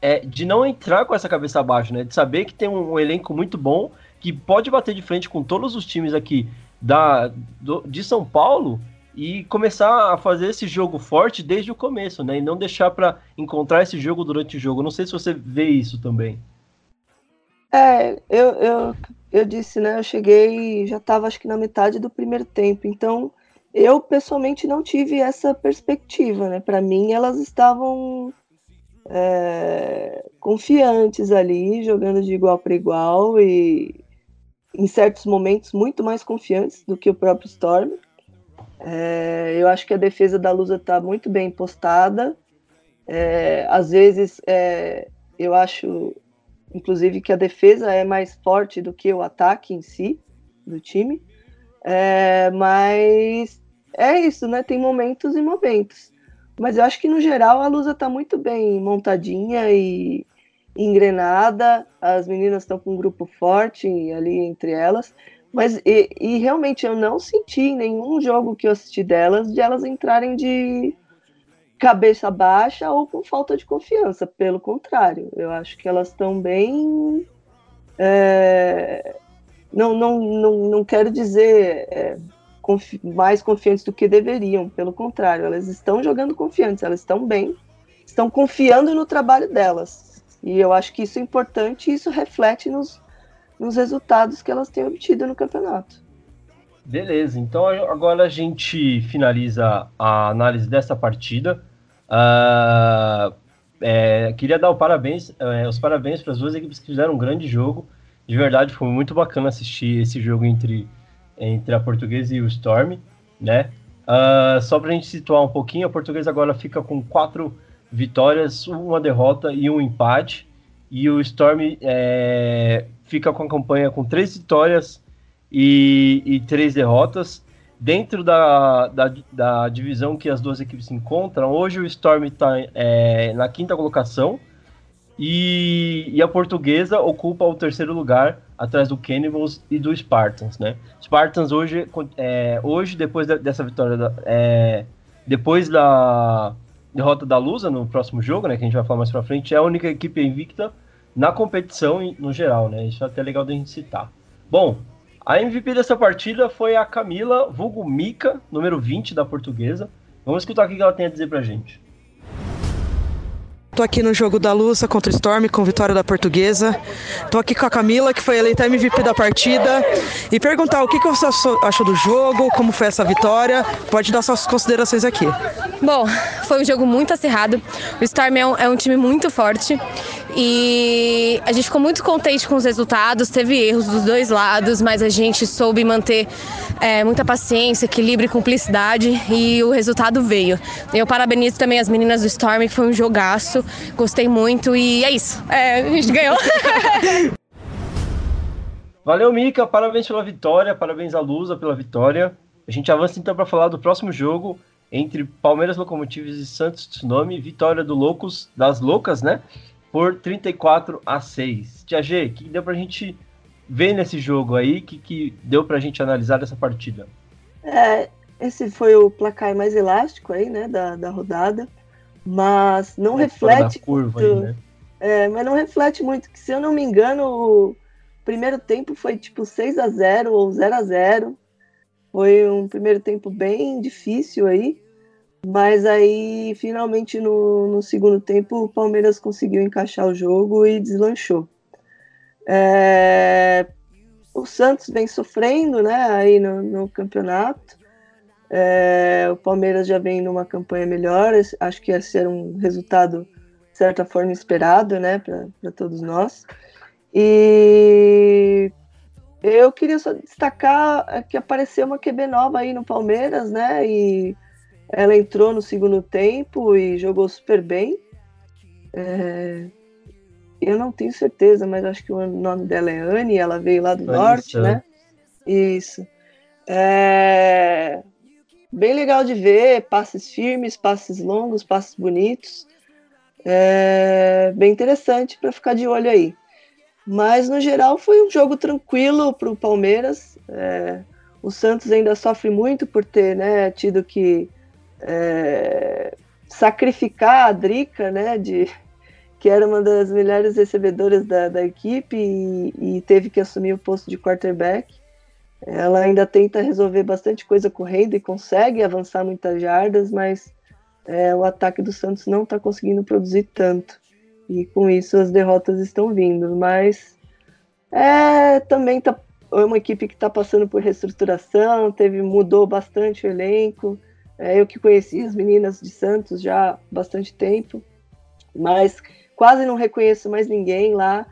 é, de não entrar com essa cabeça abaixo, né? De saber que tem um, um elenco muito bom que pode bater de frente com todos os times aqui da, do, de São Paulo e começar a fazer esse jogo forte desde o começo, né? E não deixar para encontrar esse jogo durante o jogo. Não sei se você vê isso também. É, eu, eu, eu disse, né? Eu cheguei, já estava acho que na metade do primeiro tempo, então eu pessoalmente não tive essa perspectiva, né? Para mim, elas estavam é, confiantes ali, jogando de igual para igual e em certos momentos, muito mais confiantes do que o próprio Storm. É, eu acho que a defesa da Lusa está muito bem postada. É, às vezes, é, eu acho, inclusive, que a defesa é mais forte do que o ataque em si do time. É, mas é isso, né? Tem momentos e momentos. Mas eu acho que, no geral, a Lusa está muito bem montadinha e engrenada, as meninas estão com um grupo forte ali entre elas, mas e, e, realmente eu não senti nenhum jogo que eu assisti delas de elas entrarem de cabeça baixa ou com falta de confiança, pelo contrário, eu acho que elas estão bem. É, não, não, não, não quero dizer é, confi mais confiantes do que deveriam, pelo contrário, elas estão jogando confiantes, elas estão bem, estão confiando no trabalho delas. E eu acho que isso é importante e isso reflete nos, nos resultados que elas têm obtido no campeonato. Beleza, então agora a gente finaliza a análise dessa partida. Uh, é, queria dar parabéns, é, os parabéns para as duas equipes que fizeram um grande jogo. De verdade, foi muito bacana assistir esse jogo entre, entre a Portuguesa e o Storm, né? Uh, só para a gente situar um pouquinho, a Portuguesa agora fica com quatro vitórias, uma derrota e um empate. E o Storm é, fica com a campanha com três vitórias e, e três derrotas. Dentro da, da, da, divisão que as duas equipes se encontram, hoje o Storm está é, na quinta colocação e, e, a portuguesa ocupa o terceiro lugar atrás do Cannibals e do Spartans, né? Spartans hoje, é, hoje depois dessa vitória, é, depois da, derrota da Lusa no próximo jogo, né, que a gente vai falar mais pra frente, é a única equipe invicta na competição no geral, né? Isso é até legal da gente citar. Bom, a MVP dessa partida foi a Camila Vulgo Mica, número 20 da portuguesa. Vamos escutar o que ela tem a dizer pra gente. Tô aqui no jogo da Lusa contra o Storm, com vitória da Portuguesa. Tô aqui com a Camila, que foi eleita MVP da partida, e perguntar o que, que você achou do jogo, como foi essa vitória. Pode dar suas considerações aqui. Bom, foi um jogo muito acirrado. O Storm é um, é um time muito forte e a gente ficou muito contente com os resultados. Teve erros dos dois lados, mas a gente soube manter é, muita paciência, equilíbrio e cumplicidade e o resultado veio. Eu parabenizo também as meninas do Storm, que foi um jogaço gostei muito e é isso. É, a gente ganhou. [LAUGHS] Valeu, Mica. Parabéns pela vitória. Parabéns à Lusa pela vitória. A gente avança então para falar do próximo jogo entre Palmeiras Locomotives e Santos Tsunami. Vitória do Loucos, das Loucas, né? Por 34 a 6. Tia G, o que deu pra gente ver nesse jogo aí? O que, que deu pra gente analisar dessa partida? É, esse foi o placar mais elástico aí, né? Da, da rodada mas não é reflete curva muito, aí, né? é, mas não reflete muito que se eu não me engano o primeiro tempo foi tipo 6 a 0 ou 0 a 0 foi um primeiro tempo bem difícil aí mas aí finalmente no, no segundo tempo o Palmeiras conseguiu encaixar o jogo e deslanchou é, o Santos vem sofrendo, né, aí no, no campeonato. É, o Palmeiras já vem numa campanha melhor, acho que ia ser um resultado, de certa forma, esperado, né, para todos nós. E eu queria só destacar que apareceu uma QB nova aí no Palmeiras, né, e ela entrou no segundo tempo e jogou super bem. É, eu não tenho certeza, mas acho que o nome dela é Anne, ela veio lá do norte, né? Isso. É, bem legal de ver, passes firmes, passes longos, passes bonitos. É bem interessante para ficar de olho aí. Mas no geral foi um jogo tranquilo para o Palmeiras. É, o Santos ainda sofre muito por ter né, tido que é, sacrificar a Drica, né, de, que era uma das melhores recebedoras da, da equipe e, e teve que assumir o posto de quarterback. Ela ainda tenta resolver bastante coisa correndo e consegue avançar muitas jardas, mas é, o ataque do Santos não está conseguindo produzir tanto. E com isso as derrotas estão vindo. Mas é, também tá, é uma equipe que está passando por reestruturação, teve mudou bastante o elenco. É, eu que conheci as meninas de Santos já há bastante tempo, mas quase não reconheço mais ninguém lá.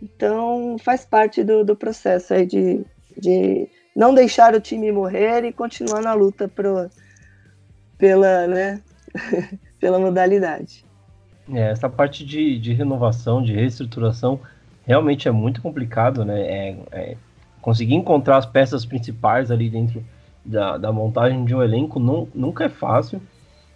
Então faz parte do, do processo aí de, de não deixar o time morrer e continuar na luta pro, pela, né, [LAUGHS] pela modalidade. É, essa parte de, de renovação, de reestruturação, realmente é muito complicado, né? É, é, conseguir encontrar as peças principais ali dentro da, da montagem de um elenco não, nunca é fácil.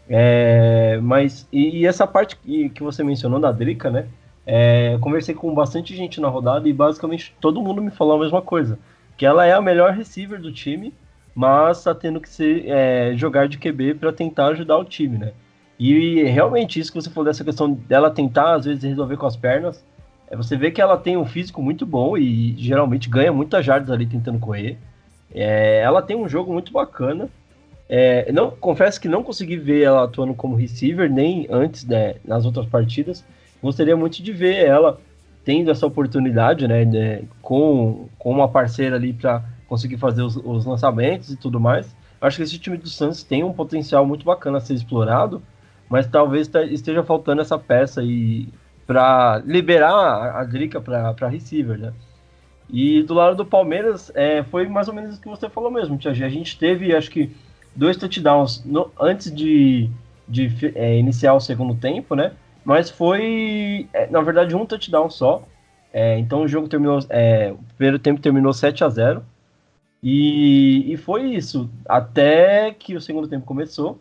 É, mas, e, e, essa parte que, que você mencionou da Drica, né? É, conversei com bastante gente na rodada e basicamente todo mundo me falou a mesma coisa que ela é a melhor receiver do time, mas está tendo que ser, é, jogar de QB para tentar ajudar o time, né? E realmente isso que você falou dessa questão dela tentar às vezes resolver com as pernas, é, você vê que ela tem um físico muito bom e geralmente ganha muitas jardas ali tentando correr. É, ela tem um jogo muito bacana. É, não confesso que não consegui ver ela atuando como receiver nem antes né, nas outras partidas. Gostaria muito de ver ela tendo essa oportunidade, né, de, com, com uma parceira ali para conseguir fazer os, os, lançamentos e tudo mais. Acho que esse time do Santos tem um potencial muito bacana a ser explorado, mas talvez esteja faltando essa peça aí para liberar a, a Drica para receiver, né? E do lado do Palmeiras, é, foi mais ou menos o que você falou mesmo, Tia G. A gente teve, acho que, dois touchdowns no, antes de, de é, iniciar o segundo tempo, né? Mas foi, é, na verdade, um touchdown só. É, então o jogo terminou. É, o primeiro tempo terminou 7 a 0 e, e foi isso. Até que o segundo tempo começou.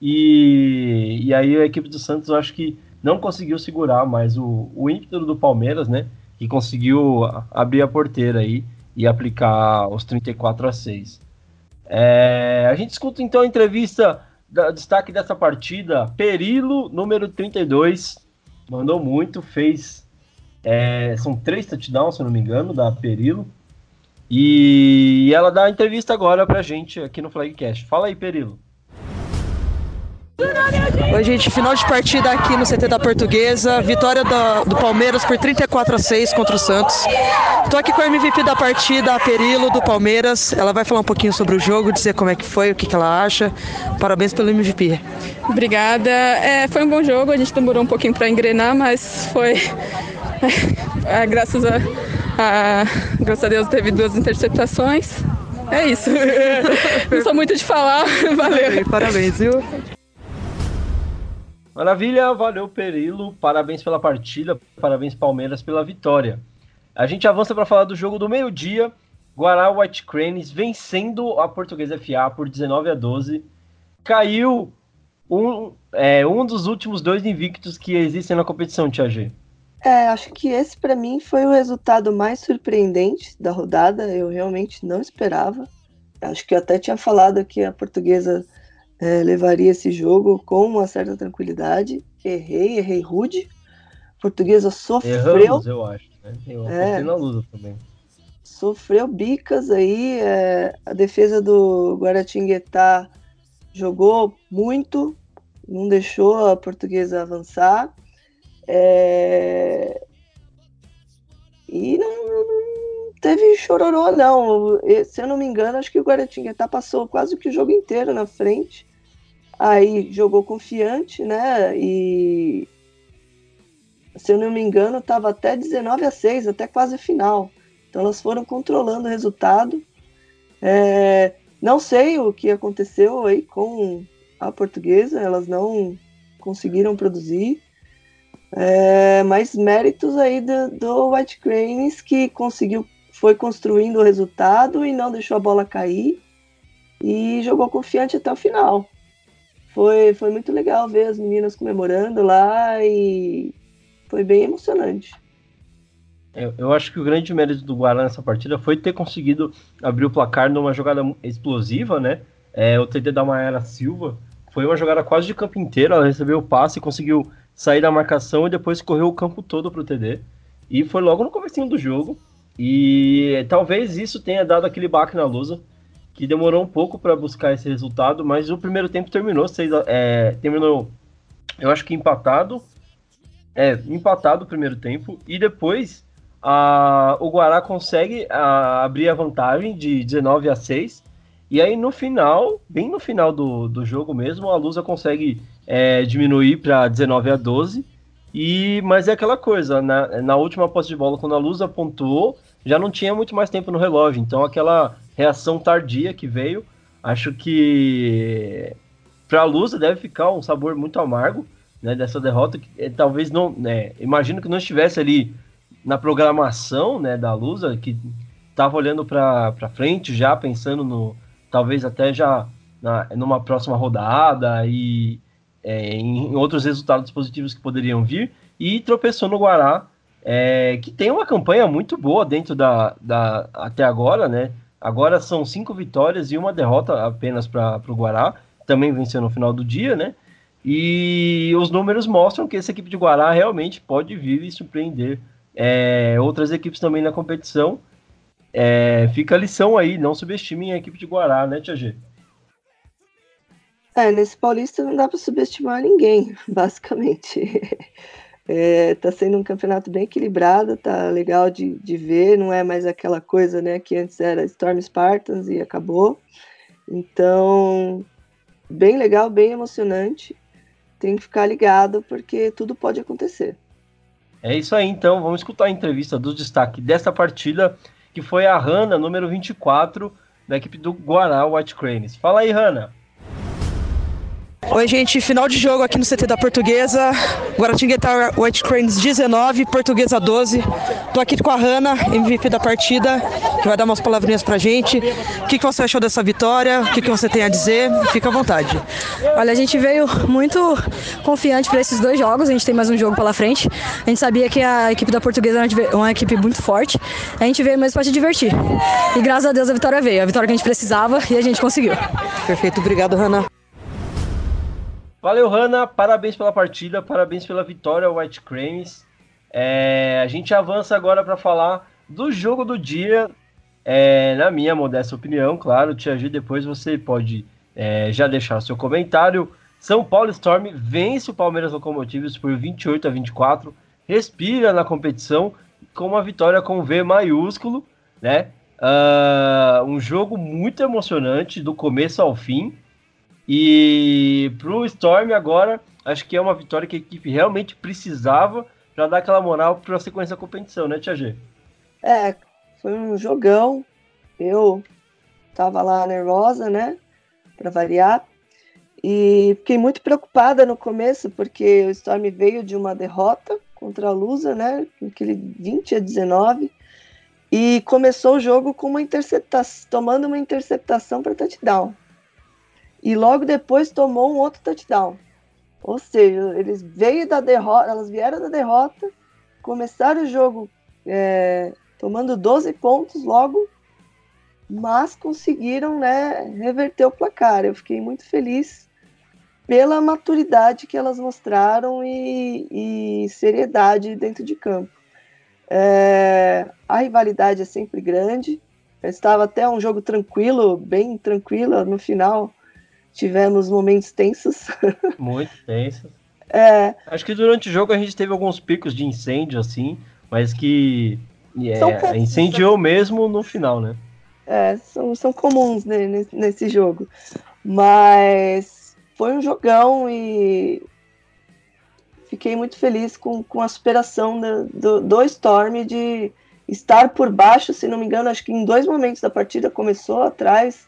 E, e aí a equipe do Santos eu acho que não conseguiu segurar mais o, o ímpeto do Palmeiras, né? Que conseguiu abrir a porteira aí e aplicar os 34 a 6. É, a gente escuta então a entrevista da, destaque dessa partida, Perilo, número 32, mandou muito, fez. É, são três touchdowns, se não me engano, da Perilo. E ela dá a entrevista agora pra gente aqui no Flagcast. Fala aí, Perilo. Oi, gente. Final de partida aqui no CT da Portuguesa. Vitória do, do Palmeiras por 34 a 6 contra o Santos. Tô aqui com a MVP da partida, a Perilo, do Palmeiras. Ela vai falar um pouquinho sobre o jogo, dizer como é que foi, o que, que ela acha. Parabéns pelo MVP. Obrigada. É, foi um bom jogo. A gente demorou um pouquinho para engrenar, mas foi. É, [LAUGHS] graças, a, a, graças a Deus teve duas interceptações. É isso. [LAUGHS] Não sou muito de falar. [LAUGHS] Valeu. Parabéns, viu? Maravilha, valeu Perilo, parabéns pela partida, parabéns Palmeiras pela vitória. A gente avança para falar do jogo do meio-dia, Guará White Cranes vencendo a Portuguesa FA por 19 a 12. Caiu um, é, um dos últimos dois invictos que existem na competição, Tia. É, acho que esse para mim foi o resultado mais surpreendente da rodada. Eu realmente não esperava. Acho que eu até tinha falado que a portuguesa é, levaria esse jogo com uma certa tranquilidade. Errei, errei rude. A portuguesa sofreu. Erramos, eu acho. Né? Eu é, na luta também. Sofreu bicas aí. É, a defesa do Guaratinguetá jogou muito, não deixou a portuguesa avançar. É, e não, teve chororô, não. Se eu não me engano, acho que o Guaratinguetá passou quase que o jogo inteiro na frente. Aí jogou confiante, né? E se eu não me engano, estava até 19 a 6, até quase final. Então elas foram controlando o resultado. É, não sei o que aconteceu aí com a portuguesa, elas não conseguiram produzir. É, mas méritos aí do, do White Cranes que conseguiu, foi construindo o resultado e não deixou a bola cair e jogou confiante até o final. Foi, foi muito legal ver as meninas comemorando lá e foi bem emocionante. Eu, eu acho que o grande mérito do Guará nessa partida foi ter conseguido abrir o placar numa jogada explosiva, né? É, o TD da Maera Silva foi uma jogada quase de campo inteiro, ela recebeu o passe conseguiu sair da marcação e depois correu o campo todo para o TD. E foi logo no começo do jogo. E talvez isso tenha dado aquele baque na lusa, que demorou um pouco para buscar esse resultado, mas o primeiro tempo terminou, seis, é, terminou, eu acho que empatado, é, empatado o primeiro tempo, e depois a, o Guará consegue a, abrir a vantagem de 19 a 6. E aí no final, bem no final do, do jogo mesmo, a Lusa consegue é, diminuir para 19 a 12. E, mas é aquela coisa, na, na última posse de bola, quando a Lusa pontuou, já não tinha muito mais tempo no relógio. Então aquela reação tardia que veio, acho que para a Lusa deve ficar um sabor muito amargo né, dessa derrota. Que, é, talvez não. Né, imagino que não estivesse ali na programação né, da Lusa, que estava olhando para frente já, pensando no. Talvez até já na, numa próxima rodada e é, em outros resultados positivos que poderiam vir, e tropeçou no Guará, é, que tem uma campanha muito boa dentro da, da. até agora, né? Agora são cinco vitórias e uma derrota apenas para o Guará, também venceu no final do dia, né? E os números mostram que essa equipe de Guará realmente pode vir e surpreender é, outras equipes também na competição. É, fica a lição aí, não subestimem a equipe de Guará, né, Tia G? É, nesse Paulista não dá para subestimar ninguém, [LAUGHS] basicamente. [LAUGHS] É, tá sendo um campeonato bem equilibrado, tá legal de, de ver, não é mais aquela coisa, né, que antes era Storm Spartans e acabou. Então, bem legal, bem emocionante tem que ficar ligado porque tudo pode acontecer. É isso aí, então. Vamos escutar a entrevista do destaque desta partida, que foi a Hanna, número 24, da equipe do Guará White Cranes. Fala aí, Hanna. Oi, gente. Final de jogo aqui no CT da Portuguesa. Guaratinguetá White Cranes 19, Portuguesa 12. Tô aqui com a Hanna, MVP da partida, que vai dar umas palavrinhas pra gente. O que, que você achou dessa vitória? O que, que você tem a dizer? Fica à vontade. Olha, a gente veio muito confiante para esses dois jogos. A gente tem mais um jogo pela frente. A gente sabia que a equipe da Portuguesa era uma equipe muito forte. A gente veio mesmo para se divertir. E graças a Deus a vitória veio. A vitória que a gente precisava e a gente conseguiu. Perfeito. Obrigado, Hanna. Valeu, Hanna. Parabéns pela partida, parabéns pela vitória, White Cranes. É, a gente avança agora para falar do jogo do dia. É, na minha modesta opinião, claro, Tia G, depois você pode é, já deixar o seu comentário. São Paulo Storm vence o Palmeiras Locomotives por 28 a 24, respira na competição com uma vitória com V maiúsculo, né? Uh, um jogo muito emocionante do começo ao fim. E pro Storm agora, acho que é uma vitória que a equipe realmente precisava para dar aquela moral para a sequência da competição, né, Tia G? É, foi um jogão. Eu tava lá nervosa, né, para variar. E fiquei muito preocupada no começo, porque o Storm veio de uma derrota contra a Lusa, né, aquele 20 a 19, e começou o jogo com uma interceptação, tomando uma interceptação para touchdown e logo depois tomou um outro touchdown. Ou seja, eles veio da derrota, elas vieram da derrota, começaram o jogo é, tomando 12 pontos logo, mas conseguiram né, reverter o placar. Eu fiquei muito feliz pela maturidade que elas mostraram e, e seriedade dentro de campo. É, a rivalidade é sempre grande. Estava até um jogo tranquilo, bem tranquilo no final tivemos momentos tensos. [LAUGHS] Muito tensos. É. Acho que durante o jogo a gente teve alguns picos de incêndio, assim, mas que é, incendiou mesmo no final, né? É, são, são comuns né, nesse, nesse jogo. Mas foi um jogão e fiquei muito feliz com, com a superação do, do, do Storm de estar por baixo, se não me engano, acho que em dois momentos da partida começou atrás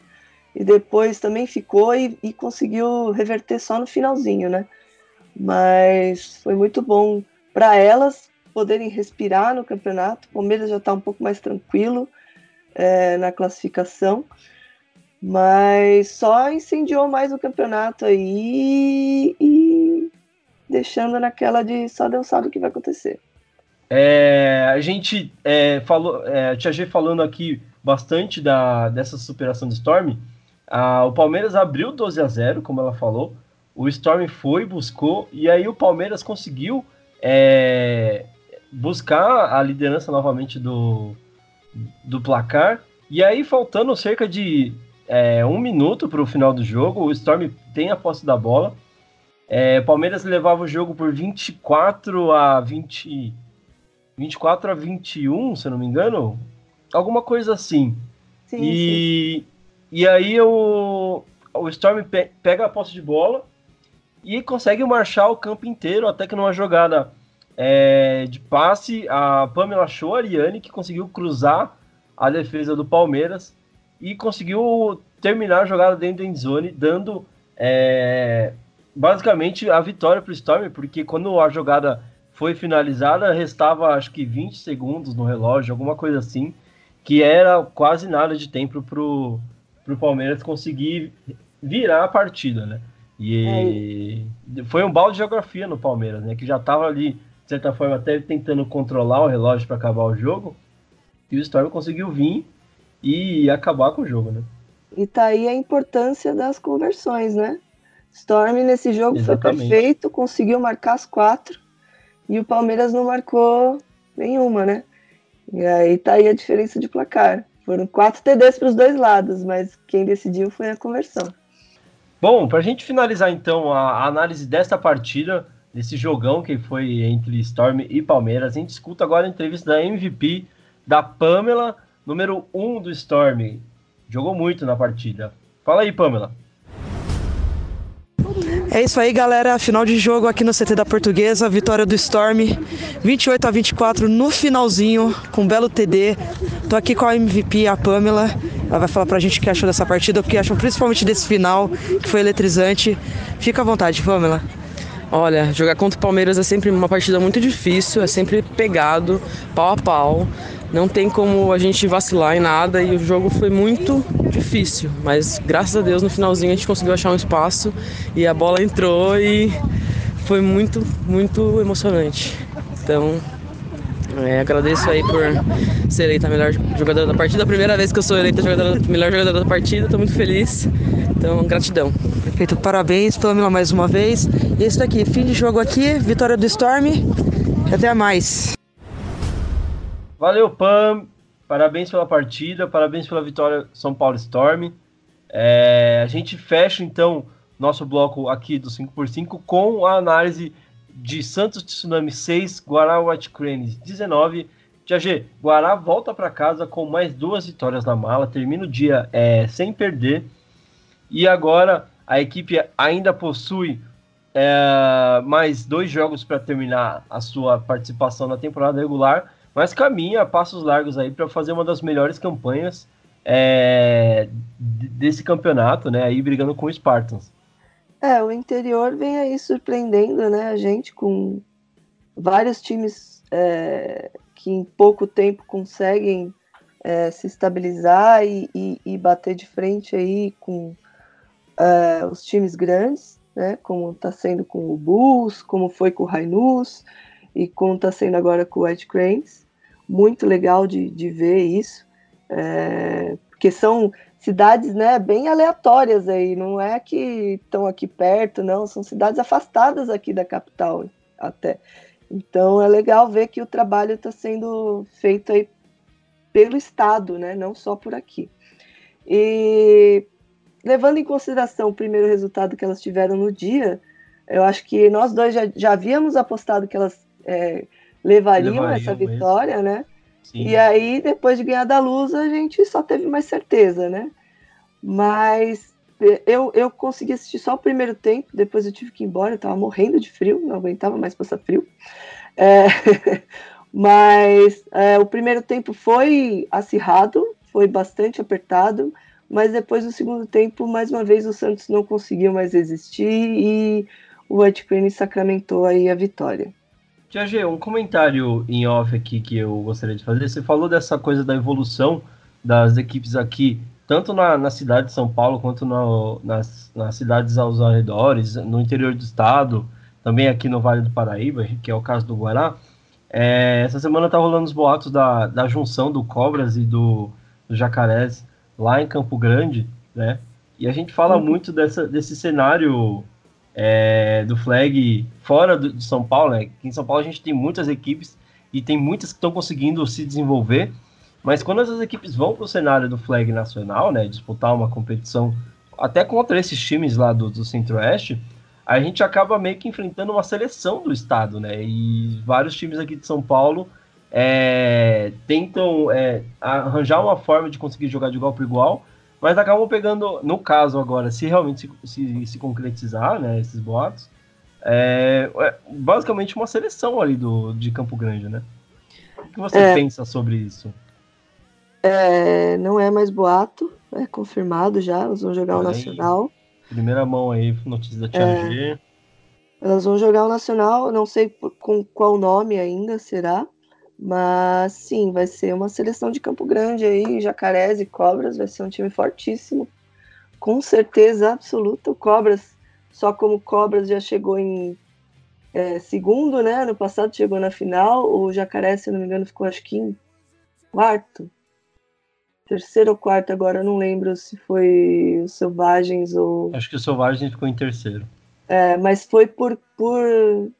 e depois também ficou e, e conseguiu reverter só no finalzinho, né? Mas foi muito bom para elas poderem respirar no campeonato. O Palmeiras já está um pouco mais tranquilo é, na classificação, mas só incendiou mais o campeonato aí e deixando naquela de só Deus sabe o que vai acontecer. É, a gente é, falou, é, a Tia G falando aqui bastante da, dessa superação do Storm. A, o Palmeiras abriu 12 a 0, como ela falou. O Storm foi, buscou, e aí o Palmeiras conseguiu é, buscar a liderança novamente do, do placar. E aí, faltando cerca de é, um minuto para o final do jogo, o Storm tem a posse da bola. É, Palmeiras levava o jogo por 24 a 20 24 a 21, se eu não me engano. Alguma coisa assim. Sim, e, sim. E aí o, o Storm pe pega a posse de bola e consegue marchar o campo inteiro, até que numa jogada é, de passe, a Pamela achou a Ariane, que conseguiu cruzar a defesa do Palmeiras e conseguiu terminar a jogada dentro da endzone, dando é, basicamente a vitória para o Storm, porque quando a jogada foi finalizada, restava acho que 20 segundos no relógio, alguma coisa assim, que era quase nada de tempo pro, pro Palmeiras conseguir virar a partida, né? E é. foi um balde de geografia no Palmeiras, né? Que já estava ali, de certa forma, até tentando controlar o relógio para acabar o jogo. E o Storm conseguiu vir e acabar com o jogo, né? E tá aí a importância das conversões, né? Storm nesse jogo Exatamente. foi perfeito, conseguiu marcar as quatro e o Palmeiras não marcou nenhuma, né? E aí tá aí a diferença de placar. Foram quatro TDs para os dois lados, mas quem decidiu foi a conversão. Bom, para a gente finalizar então a análise desta partida, desse jogão que foi entre Storm e Palmeiras, a gente escuta agora a entrevista da MVP da Pamela, número 1 um do Storm. Jogou muito na partida. Fala aí, Pamela. É isso aí, galera. Final de jogo aqui no CT da Portuguesa. Vitória do Storm, 28 a 24 no finalzinho, com um belo TD. Tô aqui com a MVP, a Pamela. Ela vai falar pra gente o que achou dessa partida, o que achou principalmente desse final, que foi eletrizante. Fica à vontade, Pamela. Olha, jogar contra o Palmeiras é sempre uma partida muito difícil, é sempre pegado, pau a pau. Não tem como a gente vacilar em nada e o jogo foi muito difícil, mas graças a Deus no finalzinho a gente conseguiu achar um espaço e a bola entrou e foi muito, muito emocionante. Então, é, agradeço aí por ser eleita a melhor jogadora da partida. A primeira vez que eu sou eleita melhor jogadora da partida, estou muito feliz. Então, gratidão. Perfeito, parabéns Pamela mais uma vez. E isso daqui, fim de jogo aqui, vitória do Storm. Até mais. Valeu, Pam. Parabéns pela partida, parabéns pela vitória São Paulo Storm. É, a gente fecha então nosso bloco aqui do 5x5 com a análise de Santos Tsunami 6, Guará White Cranes 19. Tia G, Guará volta para casa com mais duas vitórias na mala, termina o dia é, sem perder. E agora a equipe ainda possui é, mais dois jogos para terminar a sua participação na temporada regular mas caminha a passos largos aí para fazer uma das melhores campanhas é, desse campeonato, né? Aí brigando com o Spartans. É, o interior vem aí surpreendendo, né? A gente com vários times é, que em pouco tempo conseguem é, se estabilizar e, e, e, bater de frente aí com é, os times grandes, né? Como está sendo com o Bulls, como foi com o Rainus e como está sendo agora com o White Cranes. Muito legal de, de ver isso, é, porque são cidades né, bem aleatórias aí, não é que estão aqui perto, não, são cidades afastadas aqui da capital até. Então é legal ver que o trabalho está sendo feito aí pelo Estado, né, não só por aqui. E levando em consideração o primeiro resultado que elas tiveram no dia, eu acho que nós dois já, já havíamos apostado que elas é, levariam, levariam essa vitória, né? Sim. E aí, depois de ganhar da Luz, a gente só teve mais certeza, né? Mas eu, eu consegui assistir só o primeiro tempo, depois eu tive que ir embora, eu tava morrendo de frio, não aguentava mais passar frio. É, [LAUGHS] mas é, o primeiro tempo foi acirrado, foi bastante apertado, mas depois do segundo tempo, mais uma vez, o Santos não conseguiu mais resistir e o Ed Crane sacramentou aí a vitória. Tiagê, um comentário em off aqui que eu gostaria de fazer. Você falou dessa coisa da evolução das equipes aqui tanto na, na cidade de São Paulo quanto no, nas, nas cidades aos arredores, no interior do estado, também aqui no Vale do Paraíba, que é o caso do Guará. É, essa semana tá rolando os boatos da, da junção do Cobras e do, do Jacarés lá em Campo Grande, né? E a gente fala uhum. muito dessa, desse cenário é, do flag fora do, de São Paulo, né? Aqui em São Paulo a gente tem muitas equipes e tem muitas que estão conseguindo se desenvolver mas quando essas equipes vão para o cenário do flag nacional, né, disputar uma competição até contra esses times lá do, do Centro-Oeste, a gente acaba meio que enfrentando uma seleção do estado, né? E vários times aqui de São Paulo é, tentam é, arranjar uma forma de conseguir jogar de igual para igual, mas acabam pegando, no caso agora, se realmente se, se, se concretizar, né, esses boatos, é, é, basicamente uma seleção ali do, de Campo Grande, né? O que você é. pensa sobre isso? É, não é mais boato, é confirmado já, elas vão jogar o Nacional. Primeira mão aí, notícia da Tia é, G. Elas vão jogar o Nacional, não sei com qual nome ainda será, mas sim, vai ser uma seleção de Campo Grande aí, Jacarés e Cobras, vai ser um time fortíssimo. Com certeza absoluta, o Cobras, só como Cobras já chegou em é, segundo, né? No passado chegou na final, o Jacaré, se não me engano, ficou acho que em quarto terceiro ou quarto, agora não lembro se foi os Selvagens ou. Acho que o Selvagens ficou em terceiro. É, mas foi por, por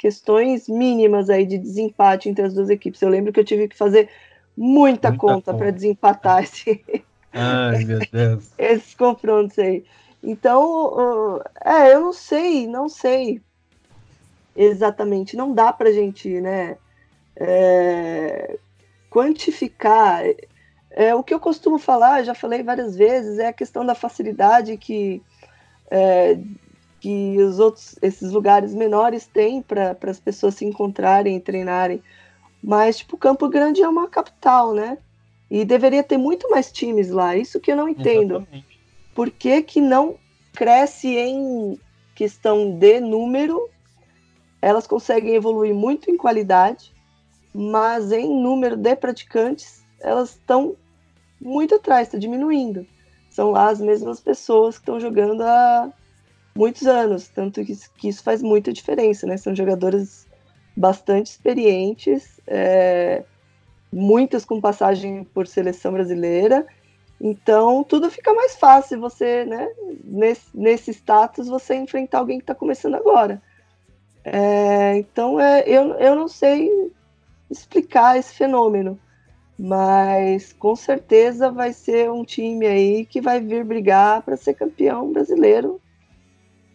questões mínimas aí de desempate entre as duas equipes. Eu lembro que eu tive que fazer muita, muita conta para desempatar [LAUGHS] esse... Ai, meu Deus. esses confrontos aí. Então, é, eu não sei, não sei exatamente. Não dá pra gente, né, é, quantificar é, o que eu costumo falar, já falei várias vezes, é a questão da facilidade que, é, que os outros, esses lugares menores têm para as pessoas se encontrarem e treinarem. Mas, tipo, Campo Grande é uma capital, né? E deveria ter muito mais times lá. Isso que eu não entendo. Exatamente. Por que, que não cresce em questão de número? Elas conseguem evoluir muito em qualidade, mas em número de praticantes elas estão muito atrás, está diminuindo. São lá as mesmas pessoas que estão jogando há muitos anos, tanto que, que, isso faz muita diferença, né? São jogadoras bastante experientes, é, muitas com passagem por seleção brasileira, então tudo fica mais fácil você, né? Nesse, nesse status, você enfrentar alguém que está começando agora. É, então é, eu, eu não sei explicar esse fenômeno mas com certeza vai ser um time aí que vai vir brigar para ser campeão brasileiro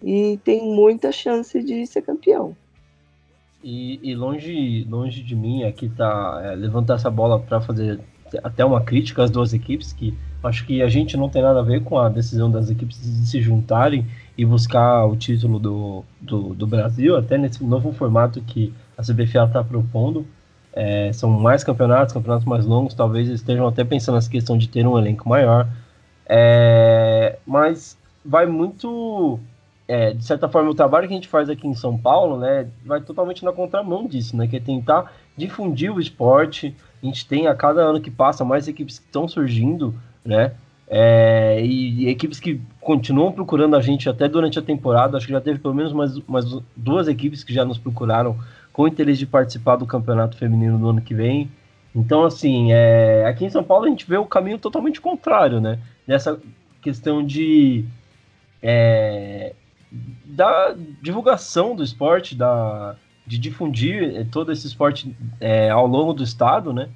e tem muita chance de ser campeão. E, e longe, longe de mim aqui tá é, levantar essa bola para fazer até uma crítica às duas equipes, que acho que a gente não tem nada a ver com a decisão das equipes de se juntarem e buscar o título do, do, do Brasil, até nesse novo formato que a CBFA está propondo. É, são mais campeonatos, campeonatos mais longos, talvez estejam até pensando nessa questão de ter um elenco maior. É, mas vai muito. É, de certa forma, o trabalho que a gente faz aqui em São Paulo né, vai totalmente na contramão disso, né, que é tentar difundir o esporte. A gente tem a cada ano que passa mais equipes que estão surgindo, né? É, e, e, equipes que continuam procurando a gente até durante a temporada. Acho que já teve pelo menos mais, mais duas equipes que já nos procuraram com interesse de participar do campeonato feminino no ano que vem. Então, assim, é, aqui em São Paulo a gente vê o caminho totalmente contrário, né? Nessa questão de é, da divulgação do esporte, da, de difundir todo esse esporte é, ao longo do estado, né?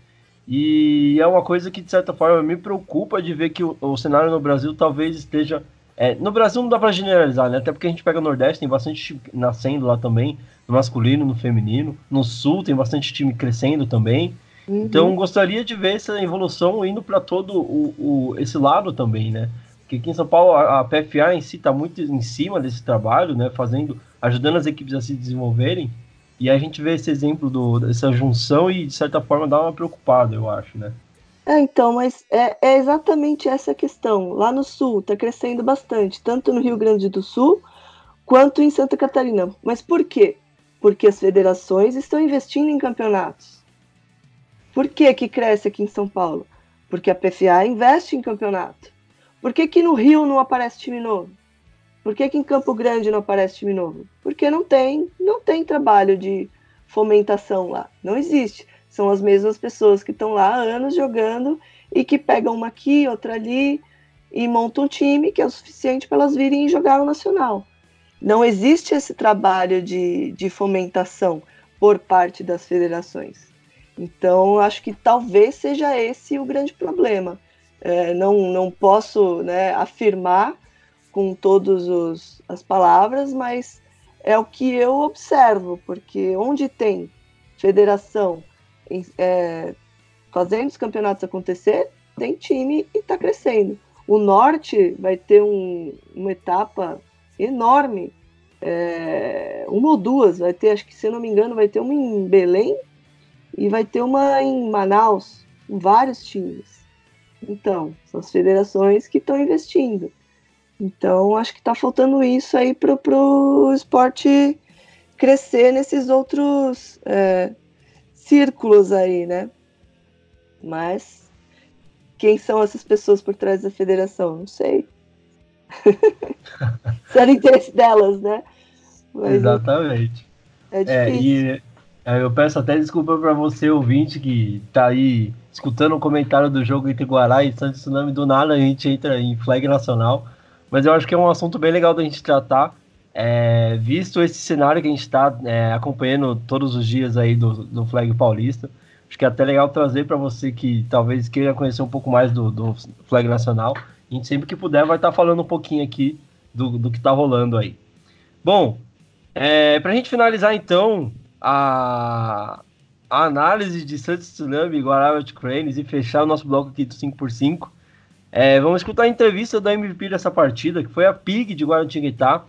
E é uma coisa que, de certa forma, me preocupa de ver que o, o cenário no Brasil talvez esteja. É, no Brasil não dá para generalizar, né? Até porque a gente pega o Nordeste, tem bastante nascendo lá também, no masculino, no feminino. No Sul tem bastante time crescendo também. Uhum. Então gostaria de ver essa evolução indo para todo o, o, esse lado também, né? Porque aqui em São Paulo a, a PFA em si está muito em cima desse trabalho, né? Fazendo, ajudando as equipes a se desenvolverem. E a gente vê esse exemplo do, dessa junção e de certa forma dá uma preocupada, eu acho, né? É, então, mas é, é exatamente essa questão. Lá no Sul está crescendo bastante, tanto no Rio Grande do Sul quanto em Santa Catarina. Mas por quê? Porque as federações estão investindo em campeonatos. Por que, que cresce aqui em São Paulo? Porque a PFA investe em campeonato. Por que, que no Rio não aparece time novo? Por que, que em Campo Grande não aparece time novo? Porque não tem, não tem trabalho de fomentação lá. Não existe. São as mesmas pessoas que estão lá há anos jogando e que pegam uma aqui, outra ali e montam um time que é o suficiente para elas virem jogar no Nacional. Não existe esse trabalho de, de fomentação por parte das federações. Então, acho que talvez seja esse o grande problema. É, não, não posso né, afirmar com todas as palavras, mas é o que eu observo, porque onde tem federação é, fazendo os campeonatos acontecer, tem time e está crescendo. O Norte vai ter um, uma etapa enorme, é, uma ou duas, vai ter, acho que se não me engano, vai ter uma em Belém e vai ter uma em Manaus, vários times. Então, são as federações que estão investindo. Então, acho que está faltando isso aí para o esporte crescer nesses outros é, círculos aí, né? Mas quem são essas pessoas por trás da federação? Não sei. [LAUGHS] Será interesse delas, né? Mas, Exatamente. É, é difícil. Eu peço até desculpa para você, ouvinte, que tá aí escutando o comentário do jogo entre Guará e Santos Tsunami. Do nada a gente entra em flag nacional. Mas eu acho que é um assunto bem legal da gente tratar. É, visto esse cenário que a gente está é, acompanhando todos os dias aí do, do Flag Paulista, acho que é até legal trazer para você que talvez queira conhecer um pouco mais do, do Flag Nacional. A gente sempre que puder vai estar tá falando um pouquinho aqui do, do que está rolando aí. Bom, é, para a gente finalizar então, a, a análise de Santos Tsunami e Guarabara Cranes e fechar o nosso bloco aqui do 5x5. É, vamos escutar a entrevista da MVP dessa partida, que foi a Pig de Guaratinguetá.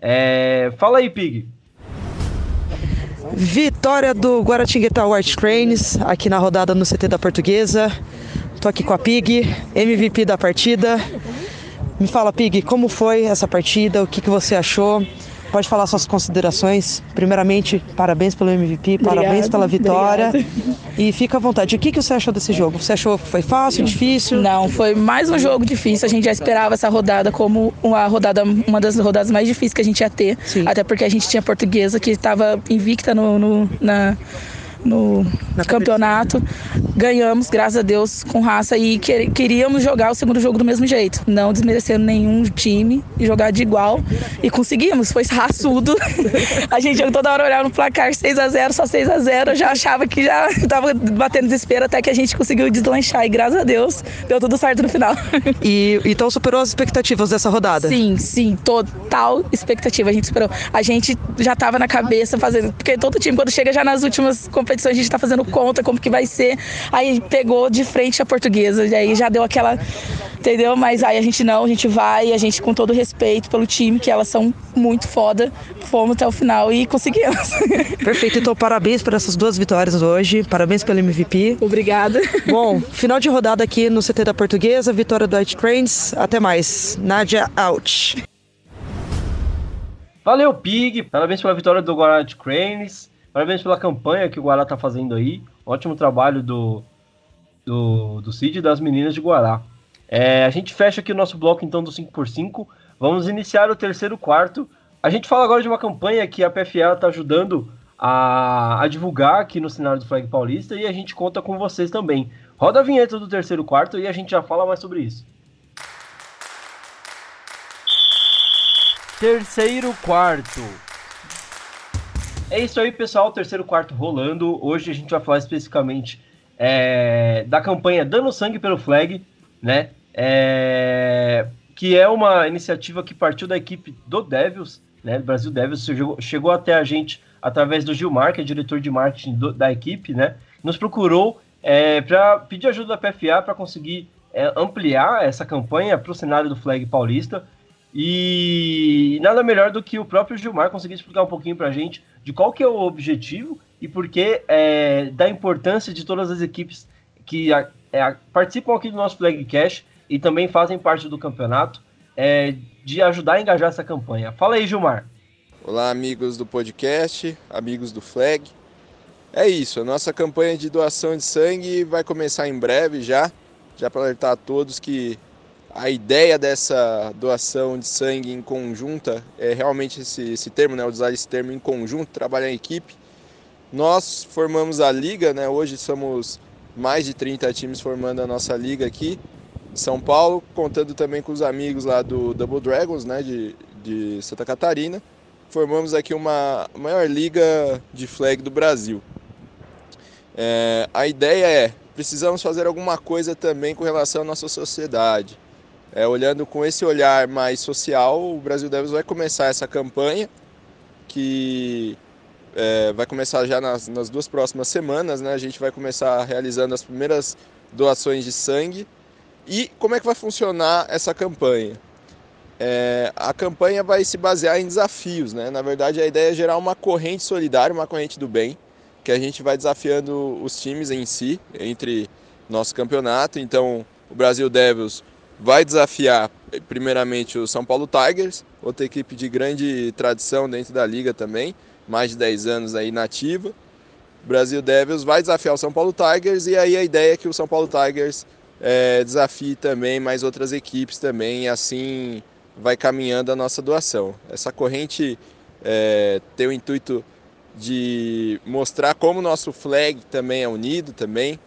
É, fala aí, Pig. Vitória do Guaratinguetá White Cranes, aqui na rodada no CT da Portuguesa. Tô aqui com a Pig, MVP da partida. Me fala, Pig, como foi essa partida? O que, que você achou? Pode falar suas considerações. Primeiramente, parabéns pelo MVP, Obrigada, parabéns pela vitória. Obrigada. E fica à vontade. O que, que você achou desse jogo? Você achou que foi fácil, difícil? Não, foi mais um jogo difícil. A gente já esperava essa rodada como uma rodada, uma das rodadas mais difíceis que a gente ia ter. Sim. Até porque a gente tinha a portuguesa que estava invicta no, no na no Na campeonato. Ganhamos, graças a Deus, com raça e queríamos jogar o segundo jogo do mesmo jeito, não desmerecendo nenhum time e jogar de igual. E conseguimos, foi raçudo. [LAUGHS] a gente toda hora olhava no placar 6 a 0 só 6 a 0 Eu já achava que já [LAUGHS] estava batendo desespero até que a gente conseguiu deslanchar. E graças a Deus, deu tudo certo no final. [LAUGHS] e então superou as expectativas dessa rodada? Sim, sim, total expectativa a gente superou. A gente já estava na cabeça fazendo, porque todo time, quando chega já nas últimas competições, competição, a gente está fazendo conta como que vai ser. Aí pegou de frente a portuguesa, e aí já deu aquela. Entendeu? Mas aí a gente não, a gente vai, a gente com todo respeito pelo time, que elas são muito foda, fomos até o final e conseguimos. [LAUGHS] Perfeito, então parabéns por essas duas vitórias hoje, parabéns pelo MVP. Obrigada. Bom, final de rodada aqui no CT da Portuguesa, vitória do White Cranes, até mais. Nádia out. Valeu, Pig. Parabéns pela vitória do Guarani Cranes. Parabéns pela campanha que o Guará tá fazendo aí. Ótimo trabalho do, do, do Cid e das meninas de Guará. É, a gente fecha aqui o nosso bloco então do 5x5. Vamos iniciar o terceiro quarto. A gente fala agora de uma campanha que a PFA está ajudando a, a, divulgar aqui no cenário do Flag Paulista e a gente conta com vocês também. Roda a vinheta do terceiro quarto e a gente já fala mais sobre isso. Terceiro quarto. É isso aí, pessoal. Terceiro quarto rolando. Hoje a gente vai falar especificamente é, da campanha Dando Sangue pelo Flag, né? É, que é uma iniciativa que partiu da equipe do Devils, né? Brasil Devils. Chegou, chegou até a gente através do Gilmar, que é diretor de marketing do, da equipe, né? Nos procurou é, para pedir ajuda da PFA para conseguir é, ampliar essa campanha para o cenário do flag paulista. E nada melhor do que o próprio Gilmar conseguir explicar um pouquinho para a gente de qual que é o objetivo e por que é, da importância de todas as equipes que é, participam aqui do nosso Flag Cash e também fazem parte do campeonato, é, de ajudar a engajar essa campanha. Fala aí, Gilmar. Olá, amigos do podcast, amigos do Flag. É isso, a nossa campanha de doação de sangue vai começar em breve já, já para alertar a todos que a ideia dessa doação de sangue em conjunta é realmente esse, esse termo, né, usar esse termo em conjunto, trabalhar em equipe. Nós formamos a liga, né, hoje somos mais de 30 times formando a nossa liga aqui em São Paulo, contando também com os amigos lá do Double Dragons, né, de, de Santa Catarina. Formamos aqui uma maior liga de flag do Brasil. É, a ideia é, precisamos fazer alguma coisa também com relação à nossa sociedade. É, olhando com esse olhar mais social, o Brasil Devils vai começar essa campanha, que é, vai começar já nas, nas, duas próximas semanas. Né? A gente vai começar realizando as primeiras doações de sangue. E como é que vai funcionar essa campanha? É, a campanha vai se basear em desafios. Né? Na verdade, a ideia é gerar uma corrente solidária, uma corrente do bem, que a gente vai desafiando os times em si, entre nosso campeonato. Então, o Brasil Devils vai desafiar primeiramente o São Paulo Tigers, outra equipe de grande tradição dentro da liga também, mais de 10 anos aí nativa. Brasil Devils vai desafiar o São Paulo Tigers e aí a ideia é que o São Paulo Tigers é, desafie também mais outras equipes também e assim vai caminhando a nossa doação. Essa corrente é, tem o intuito de mostrar como o nosso flag também é unido também.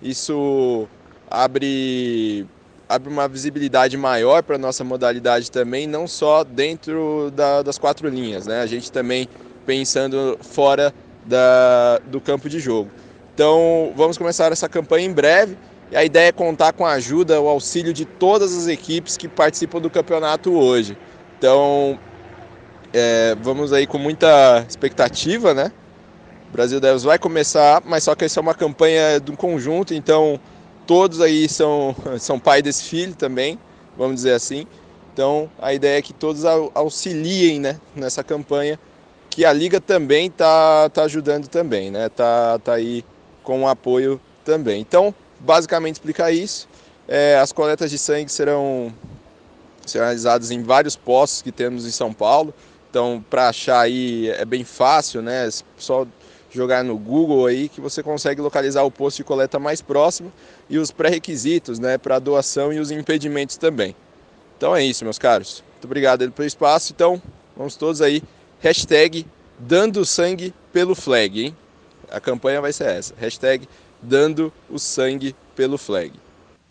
Isso abre abre uma visibilidade maior para a nossa modalidade também, não só dentro da, das quatro linhas, né? A gente também pensando fora da, do campo de jogo. Então vamos começar essa campanha em breve. E a ideia é contar com a ajuda, o auxílio de todas as equipes que participam do campeonato hoje. Então é, vamos aí com muita expectativa, né? O Brasil Devils vai começar, mas só que essa é uma campanha de um conjunto, então todos aí são, [LAUGHS] são pai desse filho também, vamos dizer assim. Então a ideia é que todos auxiliem né, nessa campanha, que a Liga também está tá ajudando também, né? Tá, tá aí com o apoio também. Então, basicamente explicar isso. É, as coletas de sangue serão, serão realizadas em vários postos que temos em São Paulo. Então, para achar aí é bem fácil, né? Só jogar no Google aí que você consegue localizar o posto de coleta mais próximo e os pré-requisitos né, para doação e os impedimentos também. Então é isso, meus caros. Muito obrigado pelo espaço. Então, vamos todos aí. Hashtag dando sangue pelo flag, hein? A campanha vai ser essa. Hashtag dando o sangue pelo flag.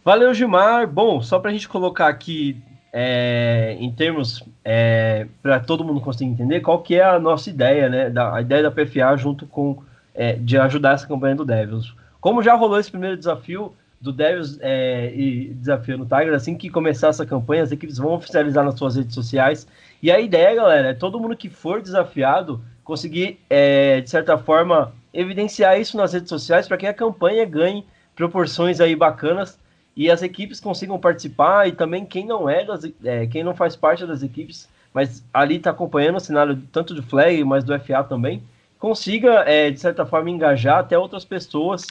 Valeu, Gilmar. Bom, só para a gente colocar aqui é, em termos é, para todo mundo conseguir entender qual que é a nossa ideia, né? Da, a ideia da PFA junto com é, de ajudar essa campanha do Devils. Como já rolou esse primeiro desafio do Devils é, e desafio no Tiger, assim que começar essa campanha, as equipes vão oficializar nas suas redes sociais. E a ideia, galera, é todo mundo que for desafiado conseguir, é, de certa forma, evidenciar isso nas redes sociais para que a campanha ganhe proporções aí bacanas e as equipes consigam participar e também quem não é, das, é quem não faz parte das equipes, mas ali está acompanhando o cenário tanto do flag, mas do FA também, consiga, é, de certa forma, engajar até outras pessoas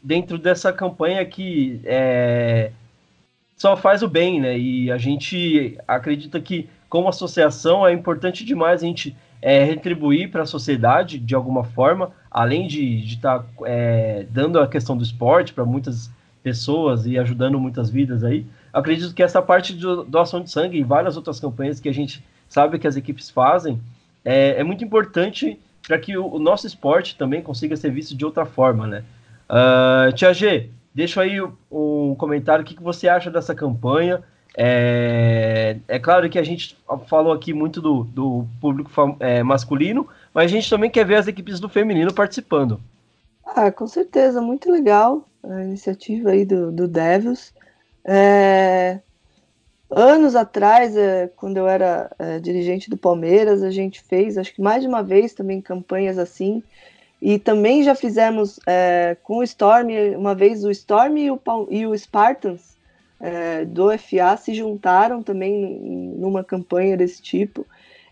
dentro dessa campanha que é, só faz o bem, né? E a gente acredita que, como associação, é importante demais a gente é, retribuir para a sociedade de alguma forma, além de estar tá, é, dando a questão do esporte para muitas pessoas e ajudando muitas vidas aí. Acredito que essa parte de doação de sangue e várias outras campanhas que a gente sabe que as equipes fazem é, é muito importante para que o, o, nosso esporte também consiga ser visto de outra forma, né? Uh, Tia G, deixa aí um comentário, o que, que você acha dessa campanha? É, é claro que a gente falou aqui muito do, do público é, masculino, mas a gente também quer ver as equipes do feminino participando. Ah, com certeza, muito legal a iniciativa aí do, do Devils. É, anos atrás, é, quando eu era é, dirigente do Palmeiras, a gente fez, acho que mais de uma vez também, campanhas assim. E também já fizemos é, com o Storm, uma vez o Storm e o, e o Spartans é, do FA se juntaram também numa campanha desse tipo.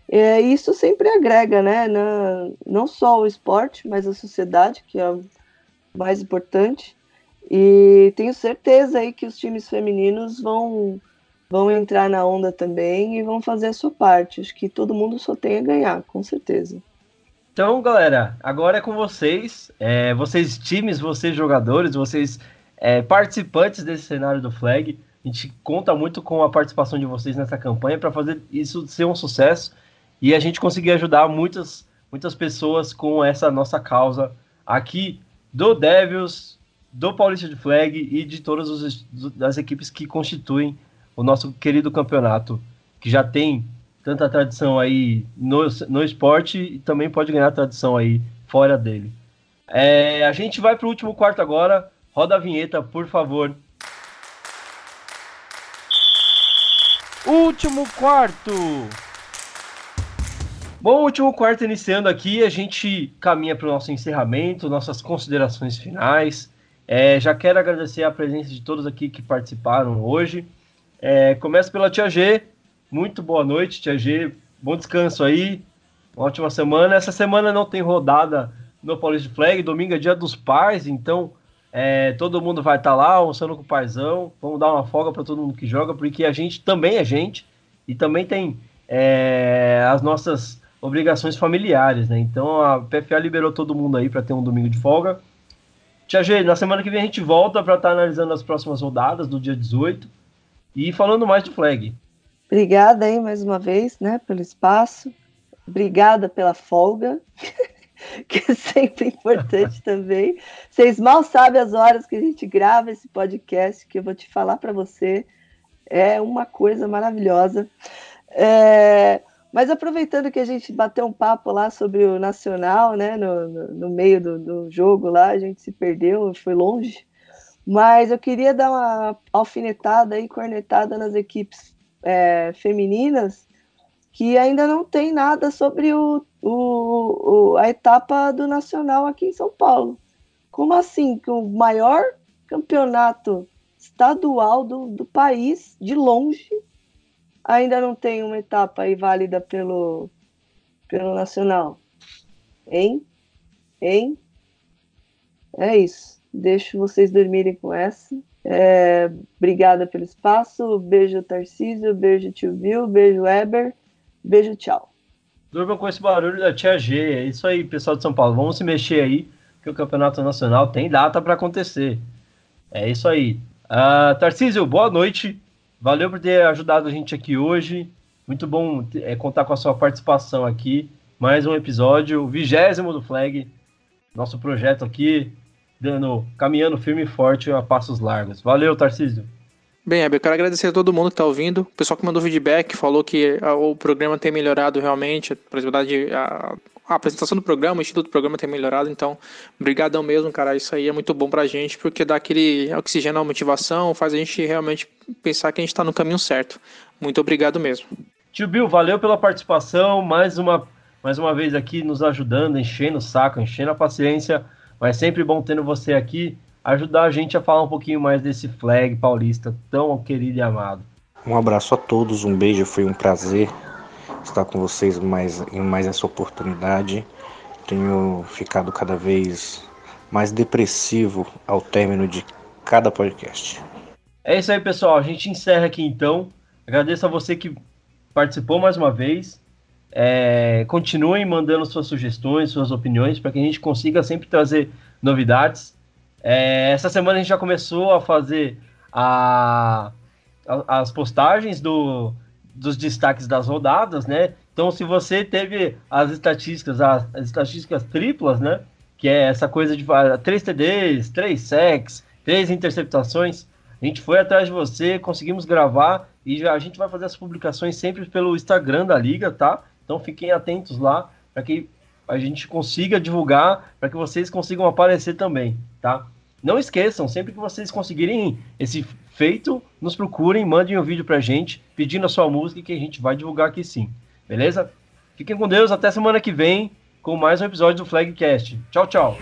É, isso sempre agrega, né? Na, não só o esporte, mas a sociedade, que é o mais importante. E tenho certeza aí que os times femininos vão, vão entrar na onda também e vão fazer a sua parte. Acho que todo mundo só tem a ganhar, com certeza. Então, galera, agora é com vocês. É, vocês, times, vocês, jogadores, vocês, é, participantes desse cenário do Flag. A gente conta muito com a participação de vocês nessa campanha para fazer isso ser um sucesso e a gente conseguir ajudar muitas, muitas pessoas com essa nossa causa aqui do Devils, do Paulista de Flag e de todas as equipes que constituem o nosso querido campeonato, que já tem tanta tradição aí no, no esporte e também pode ganhar tradição aí fora dele. É, a gente vai para o último quarto agora. Roda a vinheta, por favor. Último quarto. Bom, último quarto iniciando aqui, a gente caminha para o nosso encerramento, nossas considerações finais. É, já quero agradecer a presença de todos aqui que participaram hoje. É, começo pela Tia G. Muito boa noite, Tia G. Bom descanso aí. Uma ótima semana. Essa semana não tem rodada no Paulista Flag. Domingo é dia dos pais, então é, todo mundo vai estar tá lá almoçando com o paizão. Vamos dar uma folga para todo mundo que joga, porque a gente também é gente e também tem é, as nossas obrigações familiares, né? Então a PFA liberou todo mundo aí para ter um domingo de folga. Tia G, na semana que vem a gente volta para estar tá analisando as próximas rodadas do dia 18 e falando mais de flag. Obrigada aí mais uma vez, né, pelo espaço. Obrigada pela folga, [LAUGHS] que é sempre importante também. Vocês mal sabem as horas que a gente grava esse podcast, que eu vou te falar para você. É uma coisa maravilhosa. É... Mas aproveitando que a gente bateu um papo lá sobre o Nacional, né, no, no, no meio do, do, jogo lá, a gente se perdeu, foi longe. Mas eu queria dar uma alfinetada e cornetada nas equipes é, femininas que ainda não tem nada sobre o, o, o, a etapa do Nacional aqui em São Paulo. Como assim? Que o maior campeonato estadual do, do país, de longe, ainda não tem uma etapa aí válida pelo, pelo Nacional. Hein? Hein? É isso. Deixo vocês dormirem com essa. É, obrigada pelo espaço. Beijo, Tarcísio. Beijo, Tio Bill. Beijo, Weber. Beijo, tchau. Durmam com esse barulho da Tia G. É isso aí, pessoal de São Paulo. Vamos se mexer aí, que o Campeonato Nacional tem data para acontecer. É isso aí. Uh, Tarcísio, boa noite. Valeu por ter ajudado a gente aqui hoje. Muito bom é, contar com a sua participação aqui. Mais um episódio, o vigésimo do Flag. Nosso projeto aqui, dando, caminhando firme e forte a passos largos. Valeu, Tarcísio. Bem, eu quero agradecer a todo mundo que está ouvindo. O pessoal que mandou feedback falou que a, o programa tem melhorado realmente. A, a, a apresentação do programa, o estilo do programa tem melhorado. Então, brigadão mesmo, cara. Isso aí é muito bom pra gente, porque dá aquele oxigênio, a motivação, faz a gente realmente pensar que a gente está no caminho certo. Muito obrigado mesmo. Tio Bill, valeu pela participação. Mais uma, mais uma vez aqui nos ajudando, enchendo o saco, enchendo a paciência. Mas sempre bom tendo você aqui ajudar a gente a falar um pouquinho mais desse flag paulista tão querido e amado. Um abraço a todos, um beijo, foi um prazer estar com vocês mais, em mais essa oportunidade. Tenho ficado cada vez mais depressivo ao término de cada podcast. É isso aí, pessoal. A gente encerra aqui então. Agradeço a você que participou mais uma vez. É, continuem mandando suas sugestões, suas opiniões, para que a gente consiga sempre trazer novidades. É, essa semana a gente já começou a fazer a, a, as postagens do, dos destaques das rodadas, né? Então, se você teve as estatísticas, as, as estatísticas triplas, né? Que é essa coisa de três TDs, três sacks, três interceptações, a gente foi atrás de você, conseguimos gravar e já, a gente vai fazer as publicações sempre pelo Instagram da liga, tá? Então fiquem atentos lá para que a gente consiga divulgar, para que vocês consigam aparecer também, tá? Não esqueçam, sempre que vocês conseguirem esse feito, nos procurem, mandem um vídeo pra gente, pedindo a sua música que a gente vai divulgar aqui sim. Beleza? Fiquem com Deus, até semana que vem. com mais um episódio do Flagcast. Tchau, tchau.